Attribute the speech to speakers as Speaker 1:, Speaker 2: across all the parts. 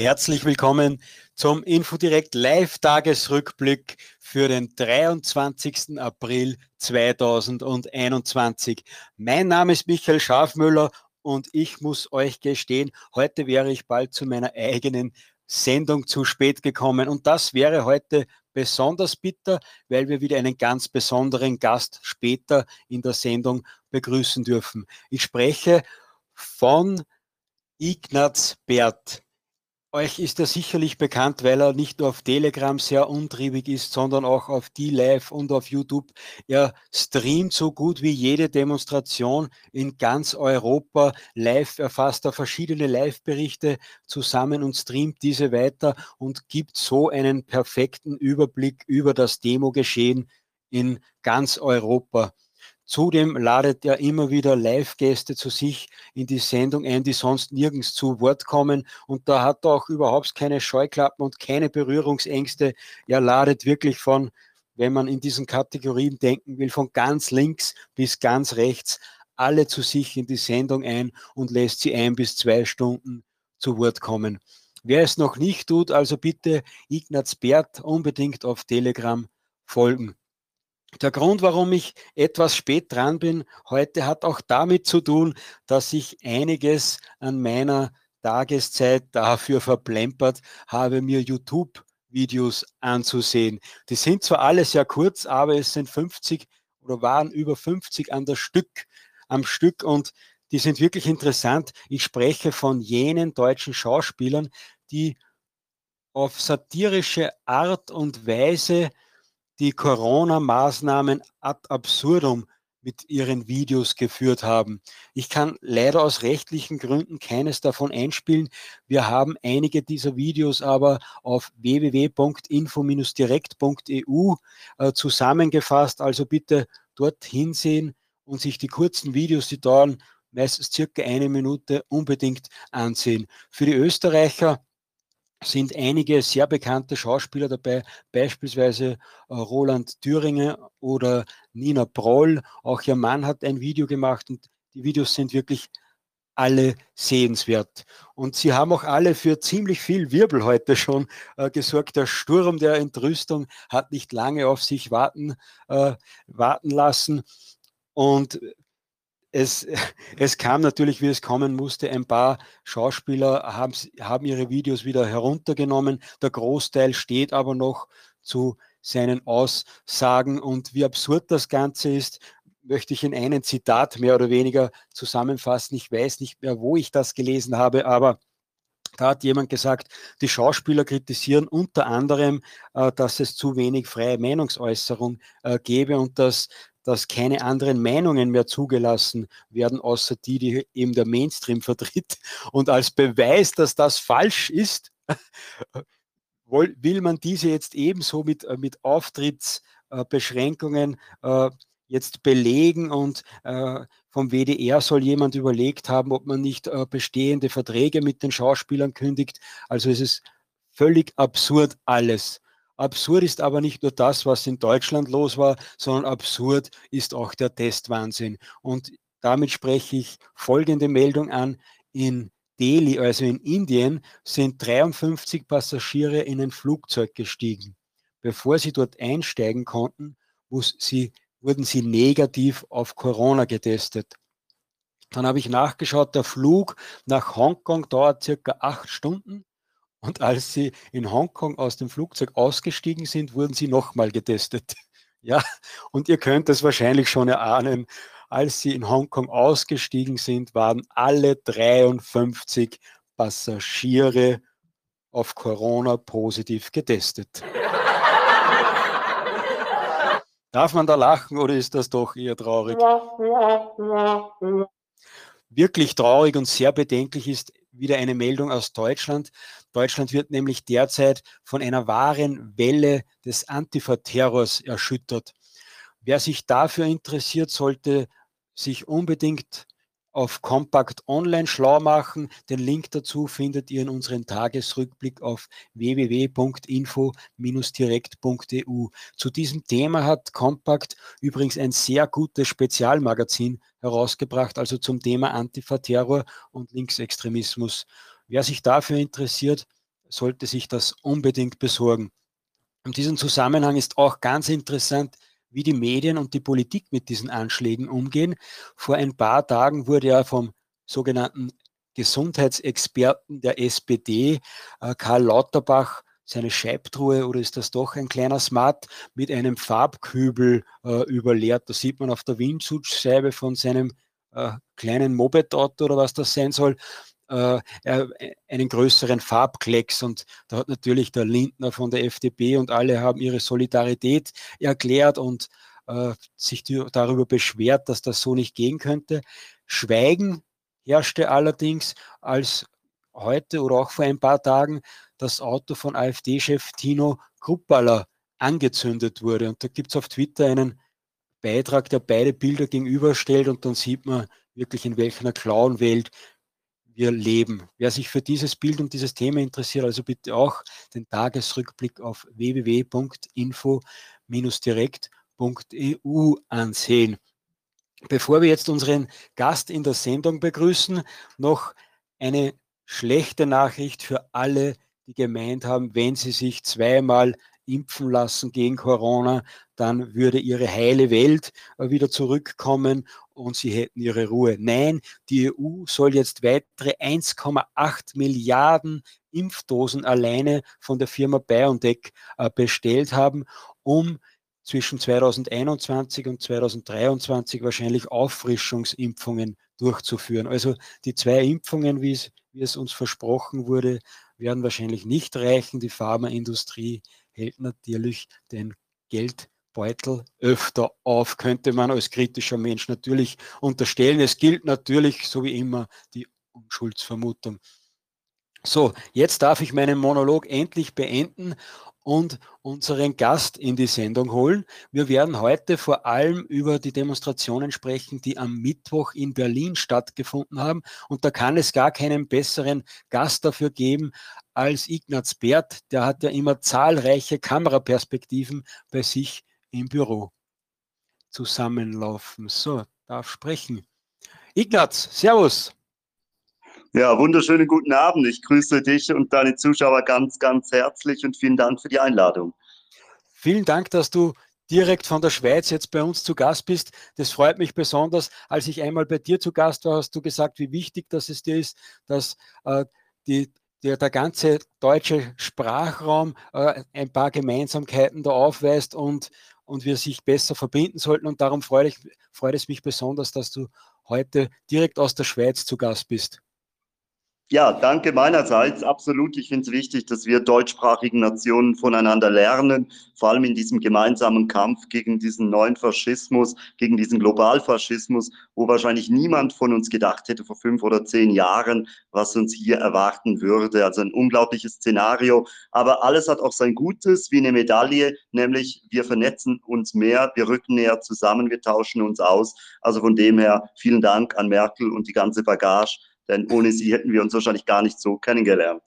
Speaker 1: Herzlich willkommen zum Infodirect Live-Tagesrückblick für den 23. April 2021. Mein Name ist Michael Schafmüller und ich muss euch gestehen, heute wäre ich bald zu meiner eigenen Sendung zu spät gekommen. Und das wäre heute besonders bitter, weil wir wieder einen ganz besonderen Gast später in der Sendung begrüßen dürfen. Ich spreche von Ignaz Bert. Euch ist er sicherlich bekannt, weil er nicht nur auf Telegram sehr untriebig ist, sondern auch auf D-Live und auf YouTube. Er streamt so gut wie jede Demonstration in ganz Europa live. Er fasst da verschiedene Live-Berichte zusammen und streamt diese weiter und gibt so einen perfekten Überblick über das Demo-Geschehen in ganz Europa. Zudem ladet er immer wieder Live-Gäste zu sich in die Sendung ein, die sonst nirgends zu Wort kommen. Und da hat er auch überhaupt keine Scheuklappen und keine Berührungsängste. Er ladet wirklich von, wenn man in diesen Kategorien denken will, von ganz links bis ganz rechts alle zu sich in die Sendung ein und lässt sie ein bis zwei Stunden zu Wort kommen. Wer es noch nicht tut, also bitte Ignaz Bert unbedingt auf Telegram folgen. Der Grund, warum ich etwas spät dran bin heute, hat auch damit zu tun, dass ich einiges an meiner Tageszeit dafür verplempert habe, mir YouTube-Videos anzusehen. Die sind zwar alle sehr kurz, aber es sind 50 oder waren über 50 an der Stück, am Stück und die sind wirklich interessant. Ich spreche von jenen deutschen Schauspielern, die auf satirische Art und Weise die Corona-Maßnahmen ad absurdum mit ihren Videos geführt haben. Ich kann leider aus rechtlichen Gründen keines davon einspielen. Wir haben einige dieser Videos aber auf www.info-direkt.eu äh, zusammengefasst. Also bitte dort hinsehen und sich die kurzen Videos, die dauern meistens circa eine Minute, unbedingt ansehen. Für die Österreicher sind einige sehr bekannte Schauspieler dabei, beispielsweise äh, Roland Thüringer oder Nina Proll. Auch ihr Mann hat ein Video gemacht und die Videos sind wirklich alle sehenswert. Und sie haben auch alle für ziemlich viel Wirbel heute schon äh, gesorgt. Der Sturm der Entrüstung hat nicht lange auf sich warten, äh, warten lassen. Und es, es kam natürlich, wie es kommen musste. Ein paar Schauspieler haben, haben ihre Videos wieder heruntergenommen. Der Großteil steht aber noch zu seinen Aussagen. Und wie absurd das Ganze ist, möchte ich in einem Zitat mehr oder weniger zusammenfassen. Ich weiß nicht mehr, wo ich das gelesen habe, aber da hat jemand gesagt, die Schauspieler kritisieren unter anderem, äh, dass es zu wenig freie Meinungsäußerung äh, gebe und dass dass keine anderen Meinungen mehr zugelassen werden, außer die, die eben der Mainstream vertritt. Und als Beweis, dass das falsch ist, will man diese jetzt ebenso mit, äh, mit Auftrittsbeschränkungen äh, jetzt belegen und äh, vom WDR soll jemand überlegt haben, ob man nicht bestehende Verträge mit den Schauspielern kündigt. Also es ist völlig absurd alles. Absurd ist aber nicht nur das, was in Deutschland los war, sondern absurd ist auch der Testwahnsinn. Und damit spreche ich folgende Meldung an. In Delhi, also in Indien, sind 53 Passagiere in ein Flugzeug gestiegen. Bevor sie dort einsteigen konnten, sie, wurden sie negativ auf Corona getestet. Dann habe ich nachgeschaut, der Flug nach Hongkong dauert circa acht Stunden und als sie in Hongkong aus dem Flugzeug ausgestiegen sind, wurden sie nochmal getestet. Ja, und ihr könnt es wahrscheinlich schon erahnen, als sie in Hongkong ausgestiegen sind, waren alle 53 Passagiere auf Corona positiv getestet. Darf man da lachen oder ist das doch eher traurig? Wirklich traurig und sehr bedenklich ist wieder eine Meldung aus Deutschland. Deutschland wird nämlich derzeit von einer wahren Welle des Antifa-Terrors erschüttert. Wer sich dafür interessiert, sollte sich unbedingt auf Compact Online schlau machen. Den Link dazu findet ihr in unserem Tagesrückblick auf www.info-direkt.eu. Zu diesem Thema hat Compact übrigens ein sehr gutes Spezialmagazin herausgebracht, also zum Thema Antifa-Terror und Linksextremismus. Wer sich dafür interessiert, sollte sich das unbedingt besorgen. In diesem Zusammenhang ist auch ganz interessant, wie die Medien und die Politik mit diesen Anschlägen umgehen. Vor ein paar Tagen wurde ja vom sogenannten Gesundheitsexperten der SPD, äh, Karl Lauterbach, seine Scheibtruhe oder ist das doch ein kleiner Smart mit einem Farbkübel äh, überleert. Da sieht man auf der Windschutzscheibe von seinem äh, kleinen Moped-Auto oder was das sein soll, äh, einen größeren Farbklecks. Und da hat natürlich der Lindner von der FDP und alle haben ihre Solidarität erklärt und äh, sich darüber beschwert, dass das so nicht gehen könnte. Schweigen herrschte allerdings, als heute oder auch vor ein paar Tagen das Auto von AfD-Chef Tino Kruppaller angezündet wurde. Und da gibt es auf Twitter einen Beitrag, der beide Bilder gegenüberstellt und dann sieht man wirklich, in welcher Clown-Welt wir leben. Wer sich für dieses Bild und dieses Thema interessiert, also bitte auch den Tagesrückblick auf www.info-direkt.eu ansehen. Bevor wir jetzt unseren Gast in der Sendung begrüßen, noch eine schlechte Nachricht für alle, die gemeint haben, wenn sie sich zweimal impfen lassen gegen Corona, dann würde ihre heile Welt wieder zurückkommen und sie hätten ihre Ruhe. Nein, die EU soll jetzt weitere 1,8 Milliarden Impfdosen alleine von der Firma BioNTech äh, bestellt haben, um zwischen 2021 und 2023 wahrscheinlich Auffrischungsimpfungen durchzuführen. Also die zwei Impfungen, wie es, wie es uns versprochen wurde, werden wahrscheinlich nicht reichen. Die Pharmaindustrie hält natürlich den Geldbeutel öfter auf, könnte man als kritischer Mensch natürlich unterstellen. Es gilt natürlich, so wie immer, die Unschuldsvermutung. So, jetzt darf ich meinen Monolog endlich beenden und unseren Gast in die Sendung holen. Wir werden heute vor allem über die Demonstrationen sprechen, die am Mittwoch in Berlin stattgefunden haben. Und da kann es gar keinen besseren Gast dafür geben als Ignaz Bert. Der hat ja immer zahlreiche Kameraperspektiven bei sich im Büro zusammenlaufen. So, darf sprechen. Ignaz, Servus.
Speaker 2: Ja, wunderschönen guten Abend. Ich grüße dich und deine Zuschauer ganz, ganz herzlich und vielen Dank für die Einladung.
Speaker 1: Vielen Dank, dass du direkt von der Schweiz jetzt bei uns zu Gast bist. Das freut mich besonders. Als ich einmal bei dir zu Gast war, hast du gesagt, wie wichtig das es dir ist, dass äh, die, der, der ganze deutsche Sprachraum äh, ein paar Gemeinsamkeiten da aufweist und, und wir sich besser verbinden sollten. Und darum freut, ich, freut es mich besonders, dass du heute direkt aus der Schweiz zu Gast bist.
Speaker 2: Ja, danke meinerseits. Absolut. Ich finde es wichtig, dass wir deutschsprachigen Nationen voneinander lernen, vor allem in diesem gemeinsamen Kampf gegen diesen neuen Faschismus, gegen diesen Globalfaschismus, wo wahrscheinlich niemand von uns gedacht hätte vor fünf oder zehn Jahren, was uns hier erwarten würde. Also ein unglaubliches Szenario. Aber alles hat auch sein Gutes, wie eine Medaille, nämlich wir vernetzen uns mehr, wir rücken näher zusammen, wir tauschen uns aus. Also von dem her vielen Dank an Merkel und die ganze Bagage denn ohne sie hätten wir uns wahrscheinlich gar nicht so kennengelernt.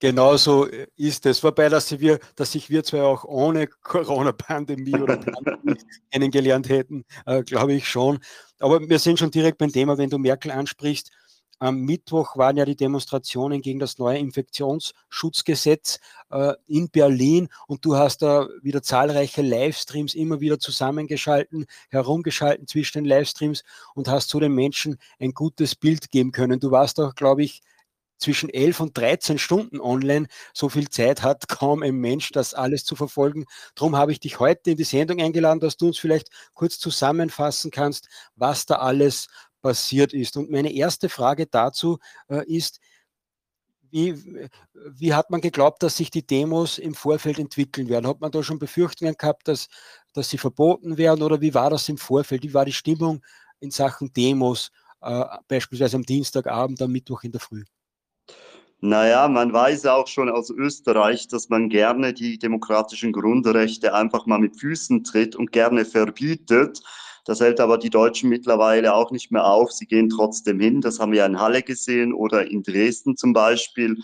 Speaker 1: Genauso ist es. Wobei, dass, wir, dass sich wir zwar auch ohne Corona-Pandemie oder Pandemie kennengelernt hätten, äh, glaube ich schon. Aber wir sind schon direkt beim Thema, wenn du Merkel ansprichst. Am Mittwoch waren ja die Demonstrationen gegen das neue Infektionsschutzgesetz äh, in Berlin und du hast da wieder zahlreiche Livestreams immer wieder zusammengeschalten, herumgeschalten zwischen den Livestreams und hast zu den Menschen ein gutes Bild geben können. Du warst auch, glaube ich, zwischen 11 und 13 Stunden online. So viel Zeit hat kaum ein Mensch, das alles zu verfolgen. Darum habe ich dich heute in die Sendung eingeladen, dass du uns vielleicht kurz zusammenfassen kannst, was da alles passiert ist. Und meine erste Frage dazu äh, ist, wie, wie, hat man geglaubt, dass sich die Demos im Vorfeld entwickeln werden? Hat man da schon Befürchtungen gehabt, dass, dass sie verboten werden oder wie war das im Vorfeld? Wie war die Stimmung in Sachen Demos, äh, beispielsweise am Dienstagabend, am Mittwoch in der Früh?
Speaker 2: Naja, man weiß auch schon aus Österreich, dass man gerne die demokratischen Grundrechte einfach mal mit Füßen tritt und gerne verbietet. Das hält aber die Deutschen mittlerweile auch nicht mehr auf. Sie gehen trotzdem hin. Das haben wir in Halle gesehen oder in Dresden zum Beispiel.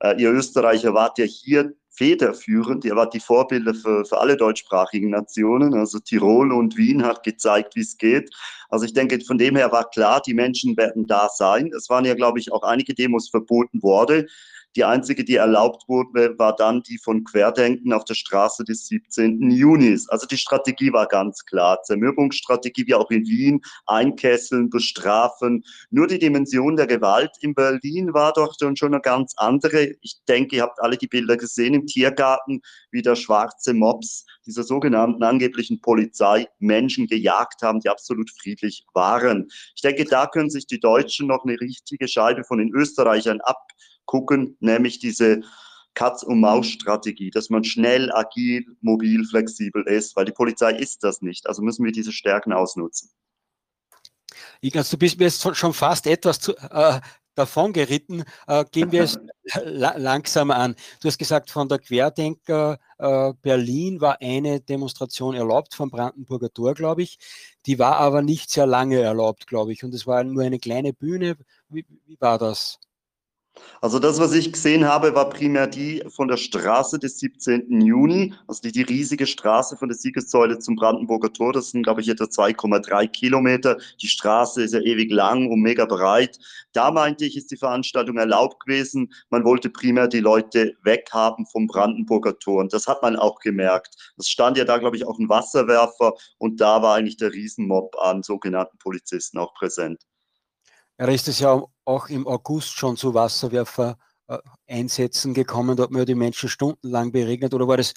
Speaker 2: Äh, ihr Österreicher wart ja hier federführend. Ihr wart die Vorbilder für, für alle deutschsprachigen Nationen. Also Tirol und Wien hat gezeigt, wie es geht. Also ich denke, von dem her war klar, die Menschen werden da sein. Es waren ja, glaube ich, auch einige Demos verboten worden. Die einzige, die erlaubt wurde, war dann die von Querdenken auf der Straße des 17. Junis. Also die Strategie war ganz klar. Zermürbungsstrategie wie auch in Wien, einkesseln, bestrafen. Nur die Dimension der Gewalt in Berlin war doch schon eine ganz andere. Ich denke, ihr habt alle die Bilder gesehen im Tiergarten, wie der schwarze Mops dieser sogenannten angeblichen Polizei Menschen gejagt haben, die absolut friedlich waren. Ich denke, da können sich die Deutschen noch eine richtige Scheibe von den Österreichern ab gucken, nämlich diese Katz-und-Maus-Strategie, dass man schnell, agil, mobil, flexibel ist, weil die Polizei ist das nicht. Also müssen wir diese Stärken ausnutzen.
Speaker 1: Ignaz, du bist mir jetzt schon fast etwas zu, äh, davon geritten. Äh, gehen wir es la langsam an. Du hast gesagt, von der Querdenker äh, Berlin war eine Demonstration erlaubt, vom Brandenburger Tor, glaube ich. Die war aber nicht sehr lange erlaubt, glaube ich. Und es war nur eine kleine Bühne. Wie, wie war das?
Speaker 2: Also das, was ich gesehen habe, war primär die von der Straße des 17. Juni, also die, die riesige Straße von der Siegessäule zum Brandenburger Tor. Das sind, glaube ich, etwa 2,3 Kilometer. Die Straße ist ja ewig lang und mega breit. Da meinte ich, ist die Veranstaltung erlaubt gewesen. Man wollte primär die Leute weghaben vom Brandenburger Tor. Und das hat man auch gemerkt. Es stand ja da, glaube ich, auch ein Wasserwerfer und da war eigentlich der Riesenmob an sogenannten Polizisten auch präsent.
Speaker 1: Da ist es ja auch im August schon zu Wasserwerfer-Einsätzen gekommen. Da hat man ja die Menschen stundenlang beregnet. Oder war das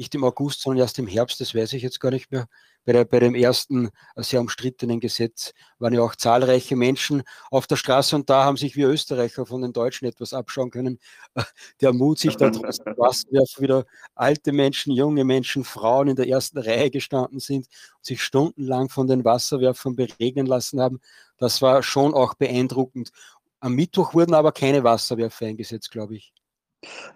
Speaker 1: nicht im August, sondern erst im Herbst? Das weiß ich jetzt gar nicht mehr bei, der, bei dem ersten äh, sehr umstrittenen Gesetz waren ja auch zahlreiche Menschen auf der Straße und da haben sich wir Österreicher von den Deutschen etwas abschauen können. Der Mut, sich da draußen Wasserwerfer wieder alte Menschen, junge Menschen, Frauen in der ersten Reihe gestanden sind und sich stundenlang von den Wasserwerfern beregnen lassen haben, das war schon auch beeindruckend. Am Mittwoch wurden aber keine Wasserwerfer eingesetzt, glaube ich.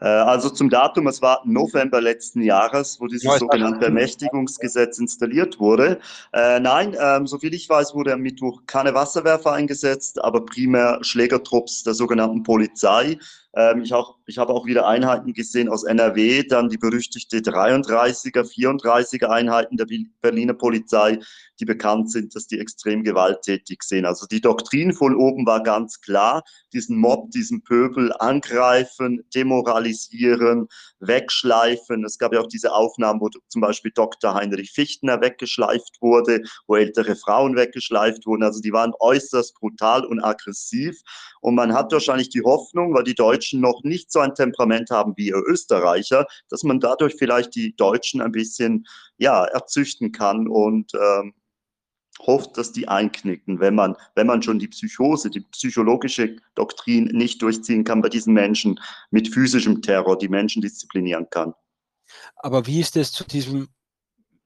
Speaker 2: Äh, also zum Datum, es war November letzten Jahres, wo dieses sogenannte Ermächtigungsgesetz installiert wurde. Äh, nein, ähm, soviel ich weiß, wurde am Mittwoch keine Wasserwerfer eingesetzt, aber primär Schlägertrupps der sogenannten Polizei. Ähm, ich, auch, ich habe auch wieder Einheiten gesehen aus NRW, dann die berüchtigte 33er, 34er Einheiten der Berliner Polizei, die bekannt sind, dass die extrem gewalttätig sind. Also die Doktrin von oben war ganz klar, diesen Mob, diesen Pöbel angreifen, demoralisieren, wegschleifen. Es gab ja auch diese Aufnahmen, wo zum Beispiel Dr. Heinrich Fichtner weggeschleift wurde, wo ältere Frauen weggeschleift wurden. Also die waren äußerst brutal und aggressiv. Und man hat wahrscheinlich die Hoffnung, weil die Deutschen noch nicht so ein Temperament haben wie ihr Österreicher, dass man dadurch vielleicht die Deutschen ein bisschen ja, erzüchten kann und ähm, hofft, dass die einknicken, wenn man, wenn man schon die Psychose, die psychologische Doktrin nicht durchziehen kann bei diesen Menschen mit physischem Terror, die Menschen disziplinieren kann.
Speaker 1: Aber wie ist es zu diesem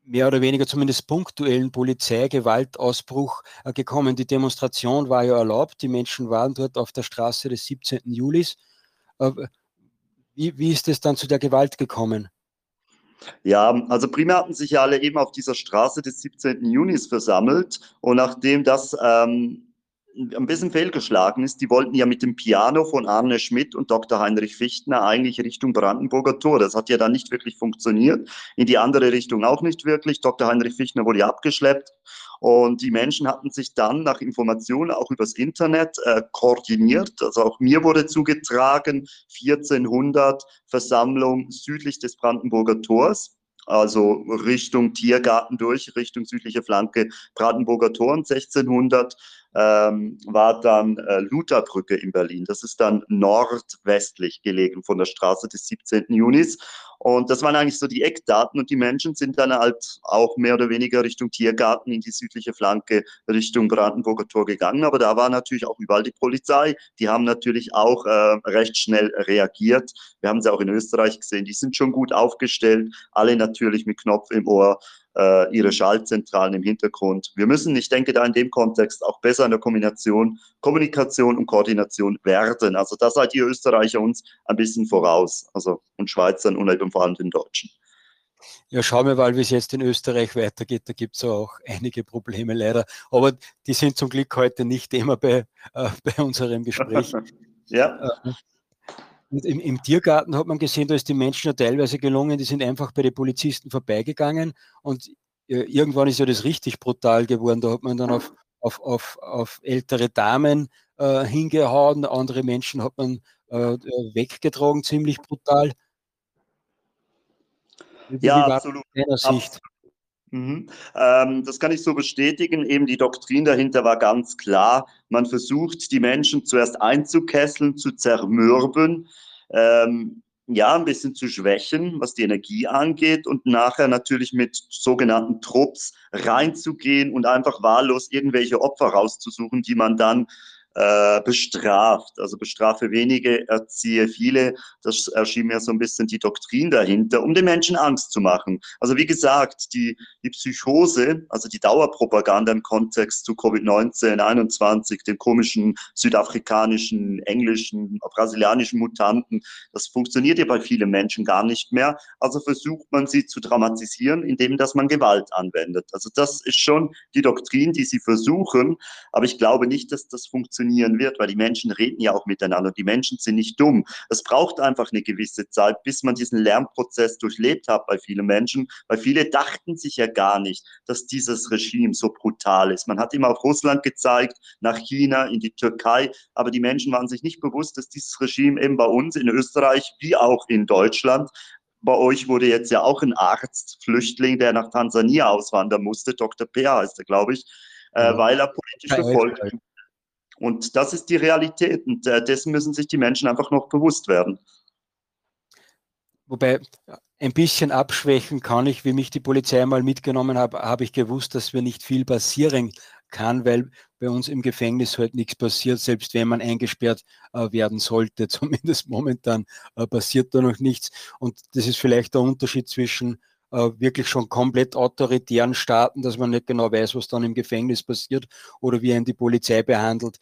Speaker 1: mehr oder weniger zumindest punktuellen Polizeigewaltausbruch äh, gekommen. Die Demonstration war ja erlaubt, die Menschen waren dort auf der Straße des 17. Julis. Äh, wie, wie ist es dann zu der Gewalt gekommen?
Speaker 2: Ja, also primär hatten sich ja alle eben auf dieser Straße des 17. Junis versammelt und nachdem das ähm, ein bisschen fehlgeschlagen ist. Die wollten ja mit dem Piano von Arne Schmidt und Dr. Heinrich Fichtner eigentlich Richtung Brandenburger Tor. Das hat ja dann nicht wirklich funktioniert. In die andere Richtung auch nicht wirklich. Dr. Heinrich Fichtner wurde ja abgeschleppt. Und die Menschen hatten sich dann nach Informationen auch übers Internet äh, koordiniert. Also auch mir wurde zugetragen, 1400 Versammlung südlich des Brandenburger Tors also Richtung Tiergarten durch, Richtung südliche Flanke Brandenburger Tor. Und 1600 ähm, war dann äh, Lutherbrücke in Berlin. Das ist dann nordwestlich gelegen von der Straße des 17. Junis. Und das waren eigentlich so die Eckdaten und die Menschen sind dann halt auch mehr oder weniger Richtung Tiergarten in die südliche Flanke Richtung Brandenburger Tor gegangen. Aber da war natürlich auch überall die Polizei. Die haben natürlich auch äh, recht schnell reagiert. Wir haben sie auch in Österreich gesehen. Die sind schon gut aufgestellt. Alle natürlich mit Knopf im Ohr äh, ihre Schaltzentralen im Hintergrund. Wir müssen, ich denke, da in dem Kontext auch besser in der Kombination, Kommunikation und Koordination werden. Also da seid ihr Österreicher uns ein bisschen voraus, also und Schweizern und eben vor allem den Deutschen.
Speaker 1: Ja, schauen wir mal, wie es jetzt in Österreich weitergeht. Da gibt es auch einige Probleme leider. Aber die sind zum Glück heute nicht immer bei, äh, bei unserem Gespräch. ja. Äh, im, Im Tiergarten hat man gesehen, da ist die Menschen ja teilweise gelungen, die sind einfach bei den Polizisten vorbeigegangen und äh, irgendwann ist ja das richtig brutal geworden. Da hat man dann auf, auf, auf, auf ältere Damen äh, hingehauen, andere Menschen hat man äh, weggetragen, ziemlich brutal.
Speaker 2: Ja, wie absolut. Mhm. Ähm, das kann ich so bestätigen. Eben die Doktrin dahinter war ganz klar. Man versucht, die Menschen zuerst einzukesseln, zu zermürben, ähm, ja, ein bisschen zu schwächen, was die Energie angeht und nachher natürlich mit sogenannten Trupps reinzugehen und einfach wahllos irgendwelche Opfer rauszusuchen, die man dann äh, bestraft. Also bestrafe wenige, erziehe viele. Das erschien mir so ein bisschen die Doktrin dahinter, um den Menschen Angst zu machen. Also wie gesagt, die, die Psychose, also die Dauerpropaganda im Kontext zu Covid-19, 21, den komischen südafrikanischen, englischen, brasilianischen Mutanten, das funktioniert ja bei vielen Menschen gar nicht mehr. Also versucht man sie zu dramatisieren, indem dass man Gewalt anwendet. Also das ist schon die Doktrin, die sie versuchen. Aber ich glaube nicht, dass das funktioniert funktionieren wird, weil die Menschen reden ja auch miteinander und die Menschen sind nicht dumm. Es braucht einfach eine gewisse Zeit, bis man diesen Lernprozess durchlebt hat bei vielen Menschen, weil viele dachten sich ja gar nicht, dass dieses Regime so brutal ist. Man hat immer auf Russland gezeigt, nach China, in die Türkei, aber die Menschen waren sich nicht bewusst, dass dieses Regime eben bei uns in Österreich wie auch in Deutschland bei euch wurde jetzt ja auch ein Arzt, Flüchtling, der nach Tansania auswandern musste, Dr. Peer heißt er, glaube ich, äh, weil er politisch verfolgt und das ist die Realität und äh, dessen müssen sich die Menschen einfach noch bewusst werden.
Speaker 1: Wobei ein bisschen abschwächen kann ich, wie mich die Polizei mal mitgenommen hat, habe ich gewusst, dass mir nicht viel passieren kann, weil bei uns im Gefängnis halt nichts passiert, selbst wenn man eingesperrt äh, werden sollte. Zumindest momentan äh, passiert da noch nichts. Und das ist vielleicht der Unterschied zwischen äh, wirklich schon komplett autoritären Staaten, dass man nicht genau weiß, was dann im Gefängnis passiert oder wie einen die Polizei behandelt.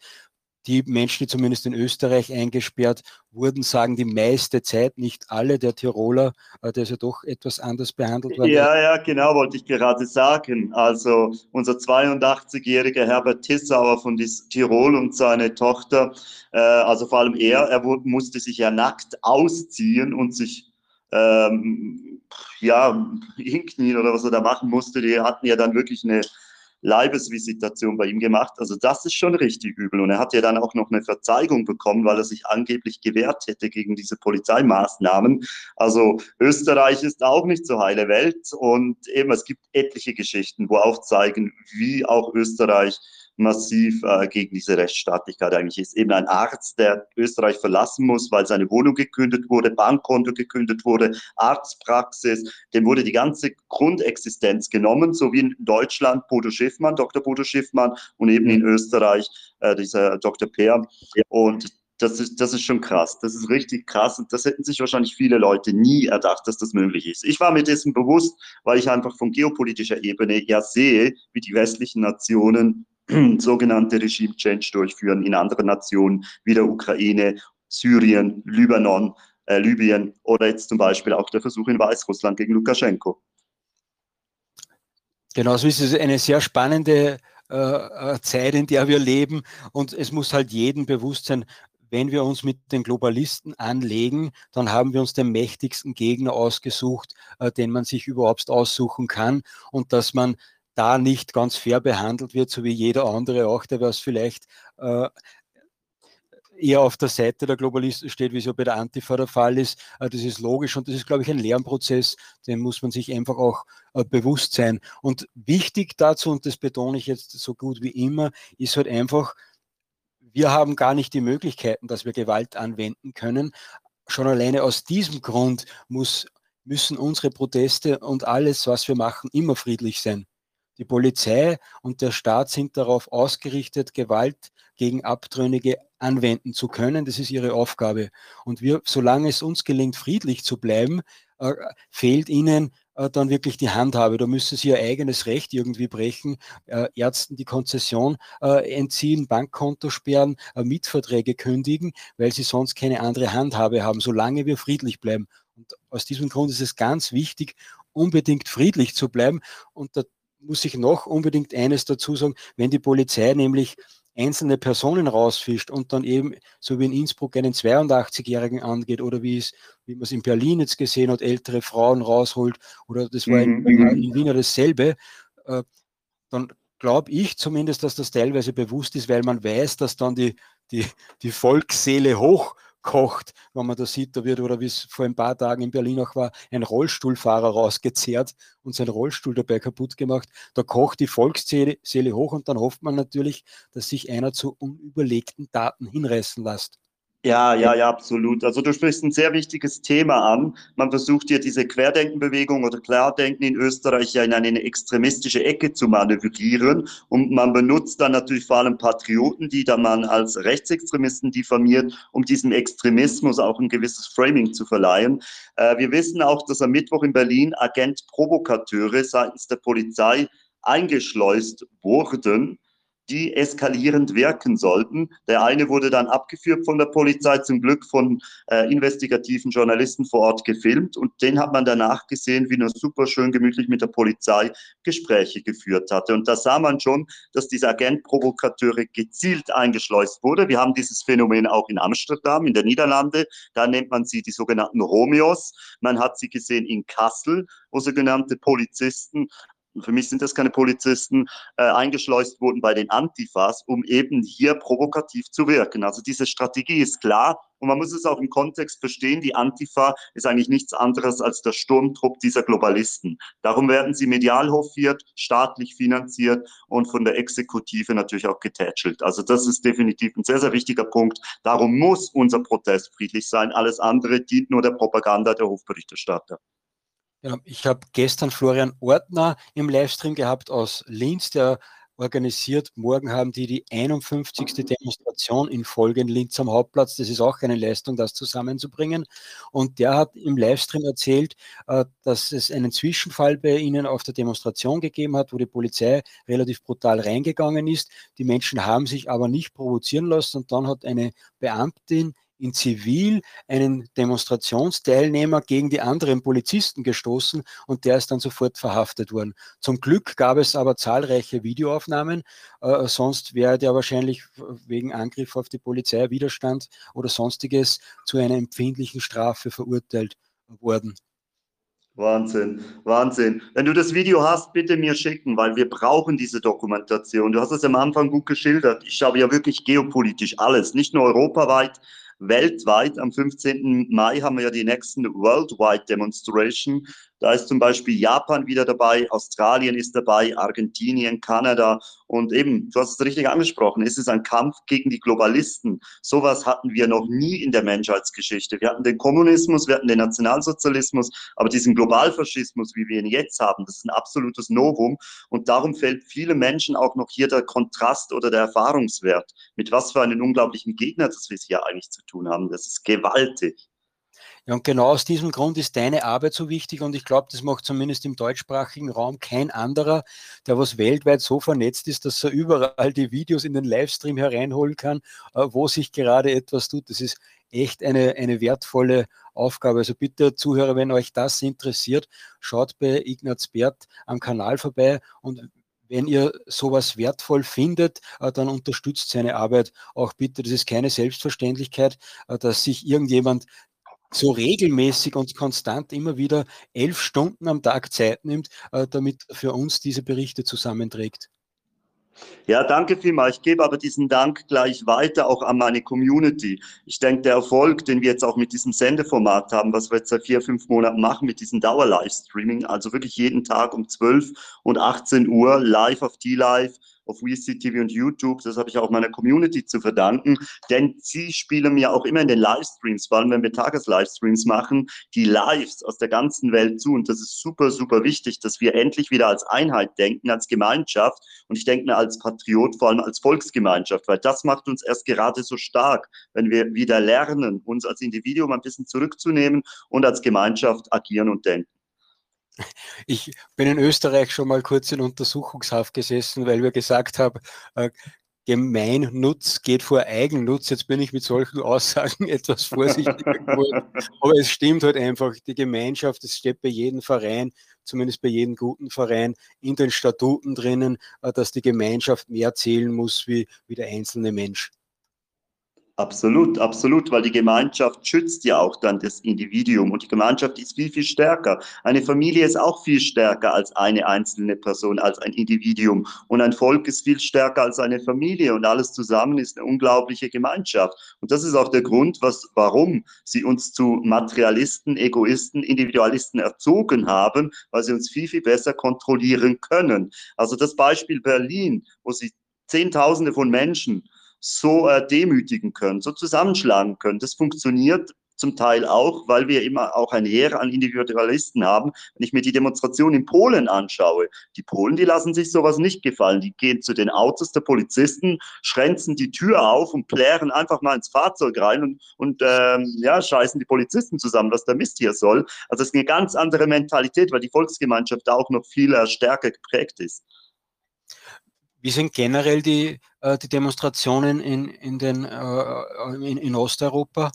Speaker 1: Die Menschen, die zumindest in Österreich eingesperrt wurden, sagen die meiste Zeit, nicht alle der Tiroler, äh, der ist ja doch etwas anders behandelt worden.
Speaker 2: Ja, ja, genau, wollte ich gerade sagen. Also unser 82-jähriger Herbert Tissauer von Tirol und seine Tochter, äh, also vor allem er, er musste sich ja nackt ausziehen und sich ähm, ja, hinknien oder was er da machen musste, die hatten ja dann wirklich eine Leibesvisitation bei ihm gemacht. Also das ist schon richtig übel. Und er hat ja dann auch noch eine Verzeigung bekommen, weil er sich angeblich gewehrt hätte gegen diese Polizeimaßnahmen. Also Österreich ist auch nicht so heile Welt. Und eben es gibt etliche Geschichten, wo aufzeigen, wie auch Österreich massiv äh, gegen diese Rechtsstaatlichkeit eigentlich ist. Eben ein Arzt, der Österreich verlassen muss, weil seine Wohnung gekündigt wurde, Bankkonto gekündigt wurde, Arztpraxis, dem wurde die ganze Grundexistenz genommen, so wie in Deutschland Bodo Schiffmann, Dr. Bodo Schiffmann und eben in Österreich äh, dieser Dr. Peer. Und das ist, das ist schon krass. Das ist richtig krass. Und das hätten sich wahrscheinlich viele Leute nie erdacht, dass das möglich ist. Ich war mir dessen bewusst, weil ich einfach von geopolitischer Ebene ja sehe, wie die westlichen Nationen sogenannte Regime Change durchführen in anderen Nationen wie der Ukraine, Syrien, Libanon, äh, Libyen oder jetzt zum Beispiel auch der Versuch in Weißrussland gegen Lukaschenko.
Speaker 1: Genau, so ist es eine sehr spannende äh, äh, Zeit, in der wir leben und es muss halt jedem bewusst sein, wenn wir uns mit den Globalisten anlegen, dann haben wir uns den mächtigsten Gegner ausgesucht, äh, den man sich überhaupt aussuchen kann und dass man da nicht ganz fair behandelt wird, so wie jeder andere auch, der was vielleicht äh, eher auf der Seite der Globalisten steht, wie es ja bei der Antifa der Fall ist. Äh, das ist logisch und das ist, glaube ich, ein Lernprozess, den muss man sich einfach auch äh, bewusst sein. Und wichtig dazu, und das betone ich jetzt so gut wie immer, ist halt einfach, wir haben gar nicht die Möglichkeiten, dass wir Gewalt anwenden können. Schon alleine aus diesem Grund muss, müssen unsere Proteste und alles, was wir machen, immer friedlich sein. Die Polizei und der Staat sind darauf ausgerichtet, Gewalt gegen Abtrünnige anwenden zu können. Das ist ihre Aufgabe. Und wir, solange es uns gelingt, friedlich zu bleiben, äh, fehlt ihnen äh, dann wirklich die Handhabe. Da müssen sie ihr eigenes Recht irgendwie brechen, äh, Ärzten die Konzession äh, entziehen, Bankkonto sperren, äh, Mietverträge kündigen, weil sie sonst keine andere Handhabe haben, solange wir friedlich bleiben. Und aus diesem Grund ist es ganz wichtig, unbedingt friedlich zu bleiben. Und da muss ich noch unbedingt eines dazu sagen, wenn die Polizei nämlich einzelne Personen rausfischt und dann eben, so wie in Innsbruck, einen 82-Jährigen angeht oder wie es, wie man es in Berlin jetzt gesehen hat, ältere Frauen rausholt oder das war in, mhm. in Wiener dasselbe, äh, dann glaube ich zumindest, dass das teilweise bewusst ist, weil man weiß, dass dann die, die, die Volksseele hochkocht, wenn man das sieht, da wird, oder wie es vor ein paar Tagen in Berlin auch war, ein Rollstuhlfahrer rausgezehrt und sein Rollstuhl dabei kaputt gemacht. Da kocht die Volksseele hoch und dann hofft man natürlich, dass sich einer zu unüberlegten Daten hinreißen lässt.
Speaker 2: Ja, ja, ja, absolut. Also du sprichst ein sehr wichtiges Thema an. Man versucht hier diese Querdenkenbewegung oder Klardenken in Österreich ja in eine extremistische Ecke zu manövrieren. Und man benutzt dann natürlich vor allem Patrioten, die dann man als Rechtsextremisten diffamiert, um diesem Extremismus auch ein gewisses Framing zu verleihen. Äh, wir wissen auch, dass am Mittwoch in Berlin Agent-Provokateure seitens der Polizei eingeschleust wurden die eskalierend wirken sollten. Der eine wurde dann abgeführt von der Polizei, zum Glück von äh, investigativen Journalisten vor Ort gefilmt und den hat man danach gesehen, wie er super schön gemütlich mit der Polizei Gespräche geführt hatte. Und da sah man schon, dass diese Agentprovokateure gezielt eingeschleust wurde. Wir haben dieses Phänomen auch in Amsterdam, in der Niederlande. Da nennt man sie die sogenannten Romeos. Man hat sie gesehen in Kassel, wo sogenannte Polizisten für mich sind das keine Polizisten, äh, eingeschleust wurden bei den Antifas, um eben hier provokativ zu wirken. Also diese Strategie ist klar und man muss es auch im Kontext verstehen. Die Antifa ist eigentlich nichts anderes als der Sturmtrupp dieser Globalisten. Darum werden sie medial hofiert, staatlich finanziert und von der Exekutive natürlich auch getätschelt. Also das ist definitiv ein sehr, sehr wichtiger Punkt. Darum muss unser Protest friedlich sein. Alles andere dient nur der Propaganda der Hofberichterstatter.
Speaker 1: Ja, ich habe gestern Florian Ortner im Livestream gehabt aus Linz, der organisiert. Morgen haben die die 51. Demonstration in Folge in Linz am Hauptplatz. Das ist auch eine Leistung, das zusammenzubringen. Und der hat im Livestream erzählt, äh, dass es einen Zwischenfall bei ihnen auf der Demonstration gegeben hat, wo die Polizei relativ brutal reingegangen ist. Die Menschen haben sich aber nicht provozieren lassen und dann hat eine Beamtin in Zivil einen Demonstrationsteilnehmer gegen die anderen Polizisten gestoßen und der ist dann sofort verhaftet worden. Zum Glück gab es aber zahlreiche Videoaufnahmen, äh, sonst wäre der wahrscheinlich wegen Angriff auf die Polizei, Widerstand oder sonstiges zu einer empfindlichen Strafe verurteilt worden.
Speaker 2: Wahnsinn, Wahnsinn. Wenn du das Video hast, bitte mir schicken, weil wir brauchen diese Dokumentation. Du hast es am Anfang gut geschildert. Ich habe ja wirklich geopolitisch alles, nicht nur europaweit, weltweit. Am 15. Mai haben wir ja die nächsten Worldwide Demonstration. Da ist zum Beispiel Japan wieder dabei, Australien ist dabei, Argentinien, Kanada und eben, du hast es richtig angesprochen, es ist ein Kampf gegen die Globalisten. Sowas hatten wir noch nie in der Menschheitsgeschichte. Wir hatten den Kommunismus, wir hatten den Nationalsozialismus, aber diesen Globalfaschismus, wie wir ihn jetzt haben, das ist ein absolutes Novum und darum fällt vielen Menschen auch noch hier der Kontrast oder der Erfahrungswert, mit was für einen unglaublichen Gegner das wir hier eigentlich zu tun haben. Das ist gewaltig.
Speaker 1: Ja, und genau aus diesem Grund ist deine Arbeit so wichtig und ich glaube, das macht zumindest im deutschsprachigen Raum kein anderer, der was weltweit so vernetzt ist, dass er überall die Videos in den Livestream hereinholen kann, äh, wo sich gerade etwas tut. Das ist echt eine, eine wertvolle Aufgabe. Also bitte Zuhörer, wenn euch das interessiert, schaut bei Ignaz Bert am Kanal vorbei und wenn ihr sowas wertvoll findet, äh, dann unterstützt seine Arbeit auch bitte. Das ist keine Selbstverständlichkeit, äh, dass sich irgendjemand so regelmäßig und konstant immer wieder elf Stunden am Tag Zeit nimmt, äh, damit für uns diese Berichte zusammenträgt.
Speaker 2: Ja, danke vielmals. Ich gebe aber diesen Dank gleich weiter auch an meine Community. Ich denke, der Erfolg, den wir jetzt auch mit diesem Sendeformat haben, was wir jetzt seit vier, fünf Monaten machen, mit diesem Dauer-Livestreaming, also wirklich jeden Tag um 12 und 18 Uhr live auf T-Live, auf WeCTV und YouTube. Das habe ich auch meiner Community zu verdanken, denn sie spielen mir auch immer in den Livestreams, vor allem wenn wir Tages-Livestreams machen, die Lives aus der ganzen Welt zu. Und das ist super, super wichtig, dass wir endlich wieder als Einheit denken, als Gemeinschaft. Und ich denke als Patriot, vor allem als Volksgemeinschaft, weil das macht uns erst gerade so stark, wenn wir wieder lernen, uns als Individuum ein bisschen zurückzunehmen und als Gemeinschaft agieren und denken.
Speaker 1: Ich bin in Österreich schon mal kurz in Untersuchungshaft gesessen, weil wir gesagt haben, äh, Gemeinnutz geht vor Eigennutz. Jetzt bin ich mit solchen Aussagen etwas vorsichtiger geworden. Aber es stimmt halt einfach, die Gemeinschaft, es steht bei jedem Verein zumindest bei jedem guten Verein, in den Statuten drinnen, äh, dass die Gemeinschaft mehr zählen muss wie, wie der einzelne Mensch.
Speaker 2: Absolut, absolut, weil die Gemeinschaft schützt ja auch dann das Individuum und die Gemeinschaft ist viel, viel stärker. Eine Familie ist auch viel stärker als eine einzelne Person, als ein Individuum und ein Volk ist viel stärker als eine Familie und alles zusammen ist eine unglaubliche Gemeinschaft. Und das ist auch der Grund, was, warum sie uns zu Materialisten, Egoisten, Individualisten erzogen haben, weil sie uns viel, viel besser kontrollieren können. Also das Beispiel Berlin, wo sie Zehntausende von Menschen so äh, demütigen können, so zusammenschlagen können. Das funktioniert zum Teil auch, weil wir immer auch ein Heer an Individualisten haben. Wenn ich mir die Demonstration in Polen anschaue, die Polen, die lassen sich sowas nicht gefallen. Die gehen zu den Autos der Polizisten, schränzen die Tür auf und plären einfach mal ins Fahrzeug rein und, und ähm, ja, scheißen die Polizisten zusammen, was der Mist hier soll. Also es ist eine ganz andere Mentalität, weil die Volksgemeinschaft da auch noch viel äh, stärker geprägt ist.
Speaker 1: Wie sind generell die, äh, die Demonstrationen in, in, den, äh, in, in Osteuropa?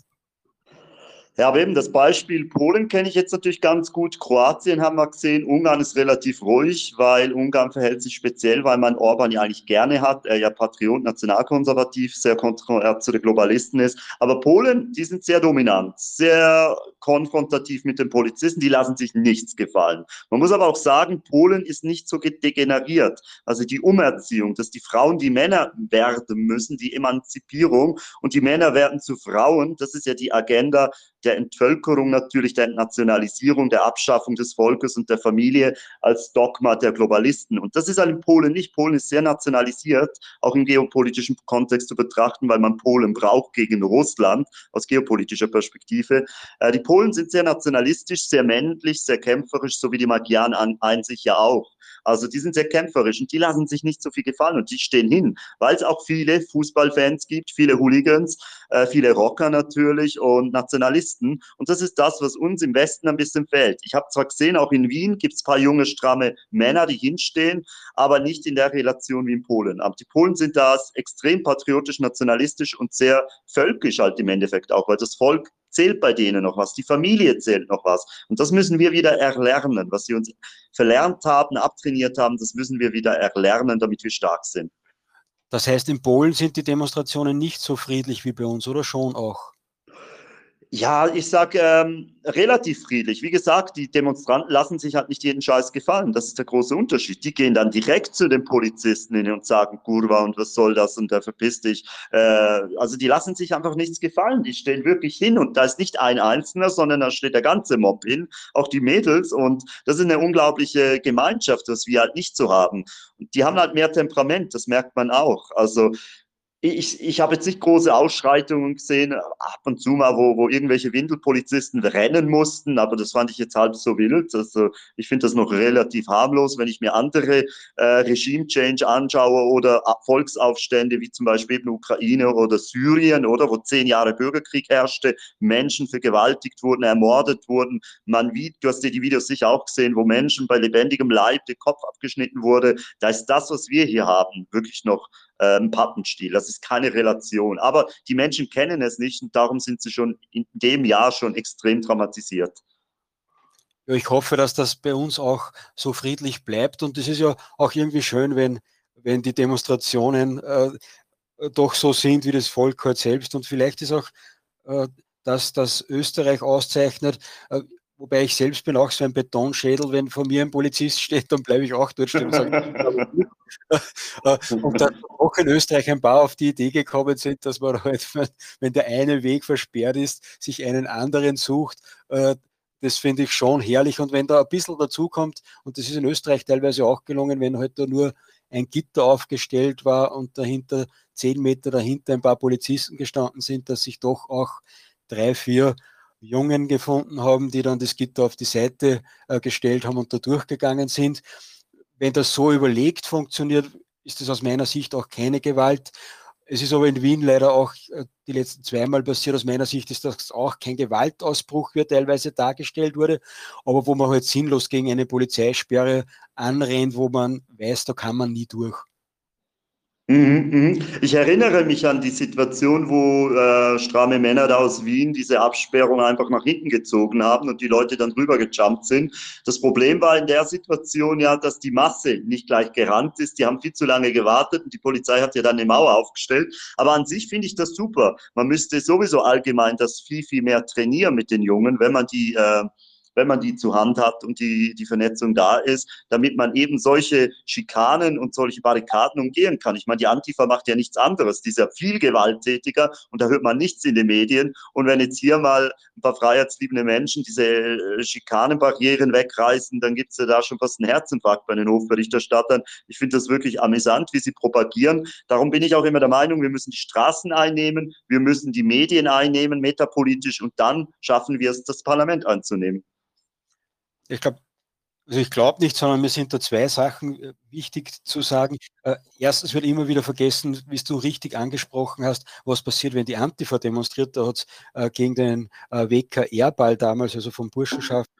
Speaker 2: Ja, aber eben das Beispiel Polen kenne ich jetzt natürlich ganz gut. Kroatien haben wir gesehen. Ungarn ist relativ ruhig, weil Ungarn verhält sich speziell, weil man Orban ja eigentlich gerne hat. Er ja Patriot, nationalkonservativ, sehr konträr zu den Globalisten ist. Aber Polen, die sind sehr dominant, sehr konfrontativ mit den Polizisten. Die lassen sich nichts gefallen. Man muss aber auch sagen, Polen ist nicht so degeneriert. Also die Umerziehung, dass die Frauen die Männer werden müssen, die Emanzipierung und die Männer werden zu Frauen, das ist ja die Agenda der Entvölkerung natürlich, der Nationalisierung, der Abschaffung des Volkes und der Familie als Dogma der Globalisten. Und das ist halt in Polen nicht. Polen ist sehr nationalisiert, auch im geopolitischen Kontext zu betrachten, weil man Polen braucht gegen Russland aus geopolitischer Perspektive. Äh, die Polen sind sehr nationalistisch, sehr männlich, sehr kämpferisch, so wie die Magyaren an, an sich ja auch. Also die sind sehr kämpferisch und die lassen sich nicht so viel gefallen und die stehen hin, weil es auch viele Fußballfans gibt, viele Hooligans, äh, viele Rocker natürlich und Nationalisten. Und das ist das, was uns im Westen ein bisschen fehlt. Ich habe zwar gesehen, auch in Wien gibt es ein paar junge, stramme Männer, die hinstehen, aber nicht in der Relation wie in Polen. Aber die Polen sind da extrem patriotisch, nationalistisch und sehr völkisch halt im Endeffekt auch, weil das Volk zählt bei denen noch was, die Familie zählt noch was. Und das müssen wir wieder erlernen, was sie uns verlernt haben, abtrainiert haben, das müssen wir wieder erlernen, damit wir stark sind.
Speaker 1: Das heißt, in Polen sind die Demonstrationen nicht so friedlich wie bei uns, oder schon auch?
Speaker 2: Ja, ich sage ähm, relativ friedlich. Wie gesagt, die Demonstranten lassen sich halt nicht jeden Scheiß gefallen. Das ist der große Unterschied. Die gehen dann direkt zu den Polizisten hin und sagen, Kurva und was soll das und der verpiss dich. Äh, also die lassen sich einfach nichts gefallen. Die stehen wirklich hin und da ist nicht ein Einzelner, sondern da steht der ganze Mob hin, auch die Mädels und das ist eine unglaubliche Gemeinschaft, was wir halt nicht so haben. Und die haben halt mehr Temperament, das merkt man auch. Also ich, ich habe jetzt nicht große Ausschreitungen gesehen, ab und zu mal, wo, wo irgendwelche Windelpolizisten rennen mussten, aber das fand ich jetzt halb so wild. Also ich finde das noch relativ harmlos, wenn ich mir andere äh, Regime-Change anschaue oder Volksaufstände wie zum Beispiel eben Ukraine oder Syrien, oder wo zehn Jahre Bürgerkrieg herrschte, Menschen vergewaltigt wurden, ermordet wurden. Man wie, du hast dir die Videos sicher auch gesehen, wo Menschen bei lebendigem Leib der Kopf abgeschnitten wurde. Da ist das, was wir hier haben, wirklich noch äh, ein Pappenstiel. Das ist keine Relation. Aber die Menschen kennen es nicht und darum sind sie schon in dem Jahr schon extrem traumatisiert.
Speaker 1: Ich hoffe, dass das bei uns auch so friedlich bleibt. Und es ist ja auch irgendwie schön, wenn, wenn die Demonstrationen äh, doch so sind wie das Volk halt selbst. Und vielleicht ist auch äh, das, das Österreich auszeichnet. Äh, Wobei ich selbst bin auch so ein Betonschädel, wenn vor mir ein Polizist steht, dann bleibe ich auch dort stehen und sage, und dann auch in Österreich ein paar auf die Idee gekommen sind, dass man halt, wenn der eine Weg versperrt ist, sich einen anderen sucht. Äh, das finde ich schon herrlich. Und wenn da ein bisschen dazukommt, und das ist in Österreich teilweise auch gelungen, wenn halt da nur ein Gitter aufgestellt war und dahinter, zehn Meter dahinter ein paar Polizisten gestanden sind, dass sich doch auch drei, vier Jungen gefunden haben, die dann das Gitter auf die Seite äh, gestellt haben und da durchgegangen sind. Wenn das so überlegt funktioniert, ist das aus meiner Sicht auch keine Gewalt. Es ist aber in Wien leider auch äh, die letzten zweimal passiert. Aus meiner Sicht ist das auch kein Gewaltausbruch, wie teilweise dargestellt wurde, aber wo man halt sinnlos gegen eine Polizeisperre anrennt, wo man weiß, da kann man nie durch.
Speaker 2: Mhm, mhm. Ich erinnere mich an die Situation, wo äh, stramme Männer da aus Wien diese Absperrung einfach nach hinten gezogen haben und die Leute dann drüber gejumpt sind. Das Problem war in der Situation ja, dass die Masse nicht gleich gerannt ist. Die haben viel zu lange gewartet und die Polizei hat ja dann eine Mauer aufgestellt. Aber an sich finde ich das super. Man müsste sowieso allgemein das viel, viel mehr trainieren mit den Jungen, wenn man die äh, wenn man die zur Hand hat und die, die Vernetzung da ist, damit man eben solche Schikanen und solche Barrikaden umgehen kann. Ich meine, die Antifa macht ja nichts anderes, die ist ja viel gewalttätiger und da hört man nichts in den Medien. Und wenn jetzt hier mal ein paar freiheitsliebende Menschen diese äh, Schikanenbarrieren wegreißen, dann gibt es ja da schon fast einen Herzinfarkt bei den Hofberichterstattern. Ich finde das wirklich amüsant, wie sie propagieren. Darum bin ich auch immer der Meinung, wir müssen die Straßen einnehmen, wir müssen die Medien einnehmen, metapolitisch, und dann schaffen wir es, das Parlament einzunehmen.
Speaker 1: Ich glaube, also ich glaube nicht, sondern mir sind da zwei Sachen äh, wichtig zu sagen. Äh, erstens wird immer wieder vergessen, wie du richtig angesprochen hast, was passiert, wenn die Antifa demonstriert. Da hat es äh, gegen den WKR-Ball damals, also vom Burschenschaft,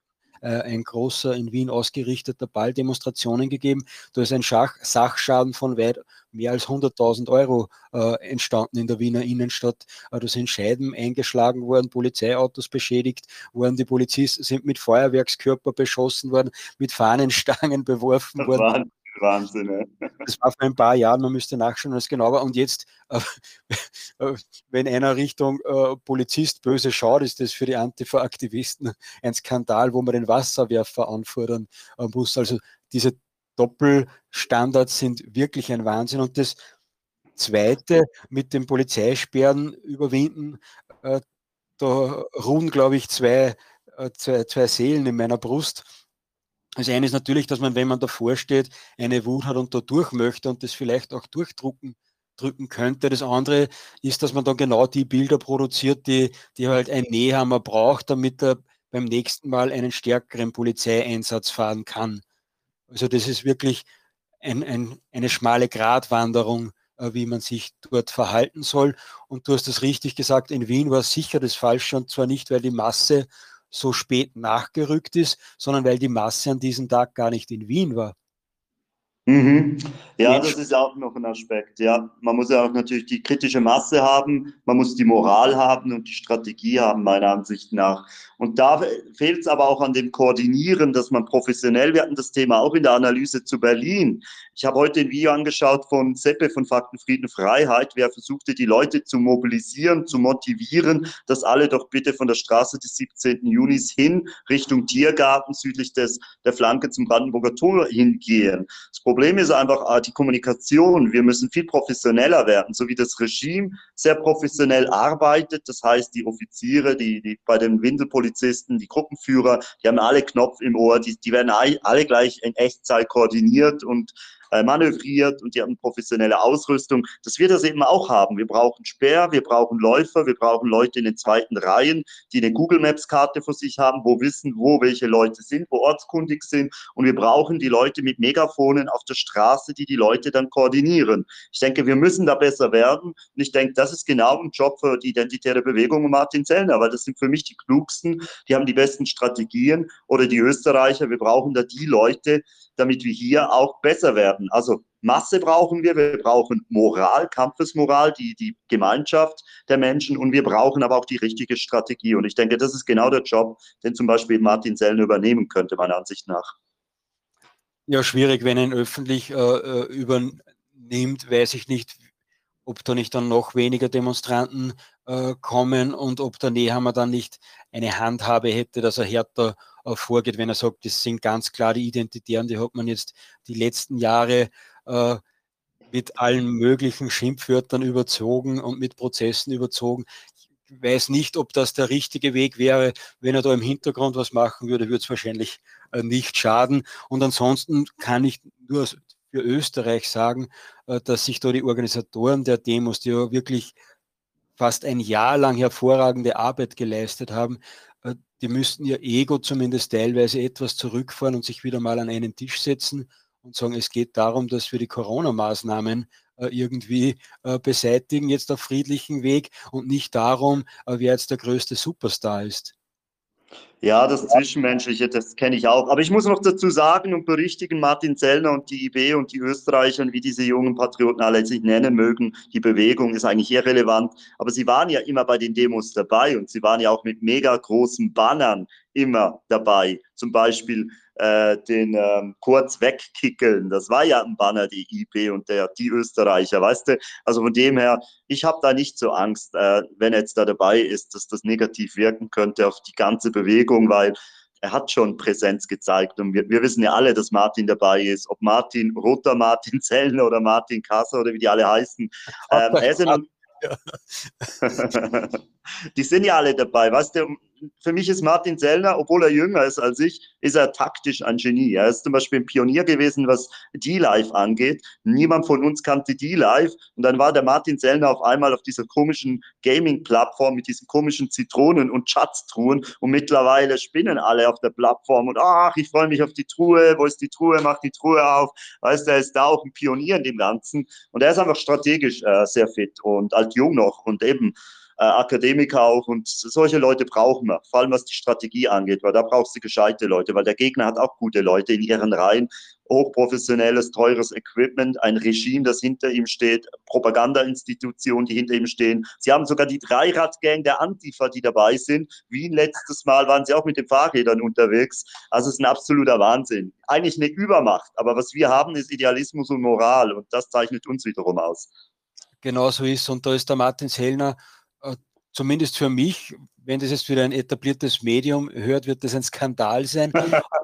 Speaker 1: ein großer in Wien ausgerichteter Ball Demonstrationen gegeben. Da ist ein Schach Sachschaden von weit mehr als 100.000 Euro äh, entstanden in der Wiener Innenstadt. Äh, da sind Scheiben eingeschlagen worden, Polizeiautos beschädigt worden, die Polizisten sind mit Feuerwerkskörper beschossen worden, mit Fahnenstangen beworfen worden. Wahnsinn, ja. Das war vor ein paar Jahren, man müsste nachschauen, was genau war. Und jetzt, äh, äh, wenn einer Richtung äh, Polizist böse schaut, ist das für die Antifa-Aktivisten ein Skandal, wo man den Wasserwerfer anfordern äh, muss. Also diese Doppelstandards sind wirklich ein Wahnsinn. Und das Zweite mit den Polizeisperren überwinden, äh, da ruhen, glaube ich, zwei, äh, zwei, zwei Seelen in meiner Brust das eine ist natürlich, dass man, wenn man davor steht, eine Wut hat und da durch möchte und das vielleicht auch durchdrucken drücken könnte. Das andere ist, dass man dann genau die Bilder produziert, die, die halt ein Nähhammer braucht, damit er beim nächsten Mal einen stärkeren Polizeieinsatz fahren kann. Also das ist wirklich ein, ein, eine schmale Gratwanderung, äh, wie man sich dort verhalten soll. Und du hast es richtig gesagt, in Wien war sicher das Falsche und zwar nicht, weil die Masse so spät nachgerückt ist, sondern weil die Masse an diesem Tag gar nicht in Wien war.
Speaker 2: Mhm. Ja, das ist auch noch ein Aspekt. Ja, man muss ja auch natürlich die kritische Masse haben, man muss die Moral haben und die Strategie haben, meiner Ansicht nach. Und da fehlt es aber auch an dem Koordinieren, dass man professionell, wir hatten das Thema auch in der Analyse zu Berlin. Ich habe heute ein Video angeschaut von Seppe von Fakten, Frieden, Freiheit, wer versuchte, die Leute zu mobilisieren, zu motivieren, dass alle doch bitte von der Straße des 17. Junis hin Richtung Tiergarten südlich des, der Flanke zum Brandenburger Tor hingehen. Das Problem ist einfach ah, die Kommunikation. Wir müssen viel professioneller werden, so wie das Regime sehr professionell arbeitet. Das heißt, die Offiziere, die, die bei den Windelpolizisten Polizisten, die Gruppenführer, die haben alle Knopf im Ohr, die, die werden alle gleich in Echtzeit koordiniert und äh, manövriert und die haben professionelle Ausrüstung, dass wir das eben auch haben. Wir brauchen Speer, wir brauchen Läufer, wir brauchen Leute in den zweiten Reihen, die eine Google Maps Karte vor sich haben, wo wissen, wo welche Leute sind, wo ortskundig sind und wir brauchen die Leute mit Megafonen auf der Straße, die die Leute dann koordinieren. Ich denke, wir müssen da besser werden und ich denke, das ist genau ein Job für die identitäre Bewegung und Martin Zellner, weil das sind für mich die klugsten, die haben die besten Strategien oder die Österreicher, wir brauchen da die Leute, damit wir hier auch besser werden. Also Masse brauchen wir, wir brauchen Moral, Kampfesmoral, die, die Gemeinschaft der Menschen und wir brauchen aber auch die richtige Strategie. Und ich denke, das ist genau der Job, den zum Beispiel Martin Sellner übernehmen könnte, meiner Ansicht nach.
Speaker 1: Ja, schwierig, wenn ihn öffentlich äh, äh übernimmt, weiß ich nicht, ob da nicht dann noch weniger Demonstranten äh, kommen und ob der Nehammer dann nicht eine Handhabe hätte, dass er härter vorgeht, wenn er sagt, das sind ganz klar die Identitären, die hat man jetzt die letzten Jahre äh, mit allen möglichen Schimpfwörtern überzogen und mit Prozessen überzogen. Ich weiß nicht, ob das der richtige Weg wäre. Wenn er da im Hintergrund was machen würde, würde es wahrscheinlich äh, nicht schaden. Und ansonsten kann ich nur für Österreich sagen, äh, dass sich da die Organisatoren der Demos, die ja wirklich fast ein Jahr lang hervorragende Arbeit geleistet haben, äh, die müssten ihr Ego zumindest teilweise etwas zurückfahren und sich wieder mal an einen Tisch setzen und sagen, es geht darum, dass wir die Corona-Maßnahmen äh, irgendwie beseitigen, jetzt auf friedlichen Weg und nicht darum, wer jetzt der größte Superstar ist.
Speaker 2: Ja, das Zwischenmenschliche, das kenne ich auch. Aber ich muss noch dazu sagen und berichtigen, Martin Zellner und die IB und die Österreicher, wie diese jungen Patrioten alle sich nennen mögen, die Bewegung ist eigentlich irrelevant. Aber sie waren ja immer bei den Demos dabei und sie waren ja auch mit mega großen Bannern immer dabei. Zum Beispiel äh, den ähm, kurz wegkickeln. Das war ja ein Banner, die IB und der, die Österreicher, weißt du? Also von dem her, ich habe da nicht so Angst, äh, wenn er jetzt da dabei ist, dass das negativ wirken könnte auf die ganze Bewegung, weil er hat schon Präsenz gezeigt und wir, wir wissen ja alle, dass Martin dabei ist. Ob Martin Roter, Martin Zellner oder Martin Kasser oder wie die alle heißen. Ähm, er ist ja die sind ja alle dabei. Weißt du, für mich ist Martin Sellner, obwohl er jünger ist als ich, ist er taktisch ein Genie. Er ist zum Beispiel ein Pionier gewesen, was D-Live angeht. Niemand von uns kannte D-Live. Und dann war der Martin Sellner auf einmal auf dieser komischen Gaming-Plattform mit diesen komischen Zitronen und Schatztruhen. Und mittlerweile spinnen alle auf der Plattform. Und ach, ich freue mich auf die Truhe. Wo ist die Truhe? Mach die Truhe auf. Weißt du, er ist da auch ein Pionier in dem Ganzen. Und er ist einfach strategisch äh, sehr fit und alt jung noch. Und eben, Akademiker auch und solche Leute brauchen wir, vor allem was die Strategie angeht, weil da brauchst du gescheite Leute, weil der Gegner hat auch gute Leute in ihren Reihen, hochprofessionelles, teures Equipment, ein Regime, das hinter ihm steht, Propagandainstitutionen, die hinter ihm stehen. Sie haben sogar die Dreiradgang der Antifa, die dabei sind. Wien letztes Mal waren sie auch mit den Fahrrädern unterwegs. Also es ist ein absoluter Wahnsinn. Eigentlich eine Übermacht, aber was wir haben, ist Idealismus und Moral und das zeichnet uns wiederum aus.
Speaker 1: Genau so ist und da ist der Martin Sellner äh, zumindest für mich, wenn das jetzt wieder ein etabliertes Medium hört, wird das ein Skandal sein.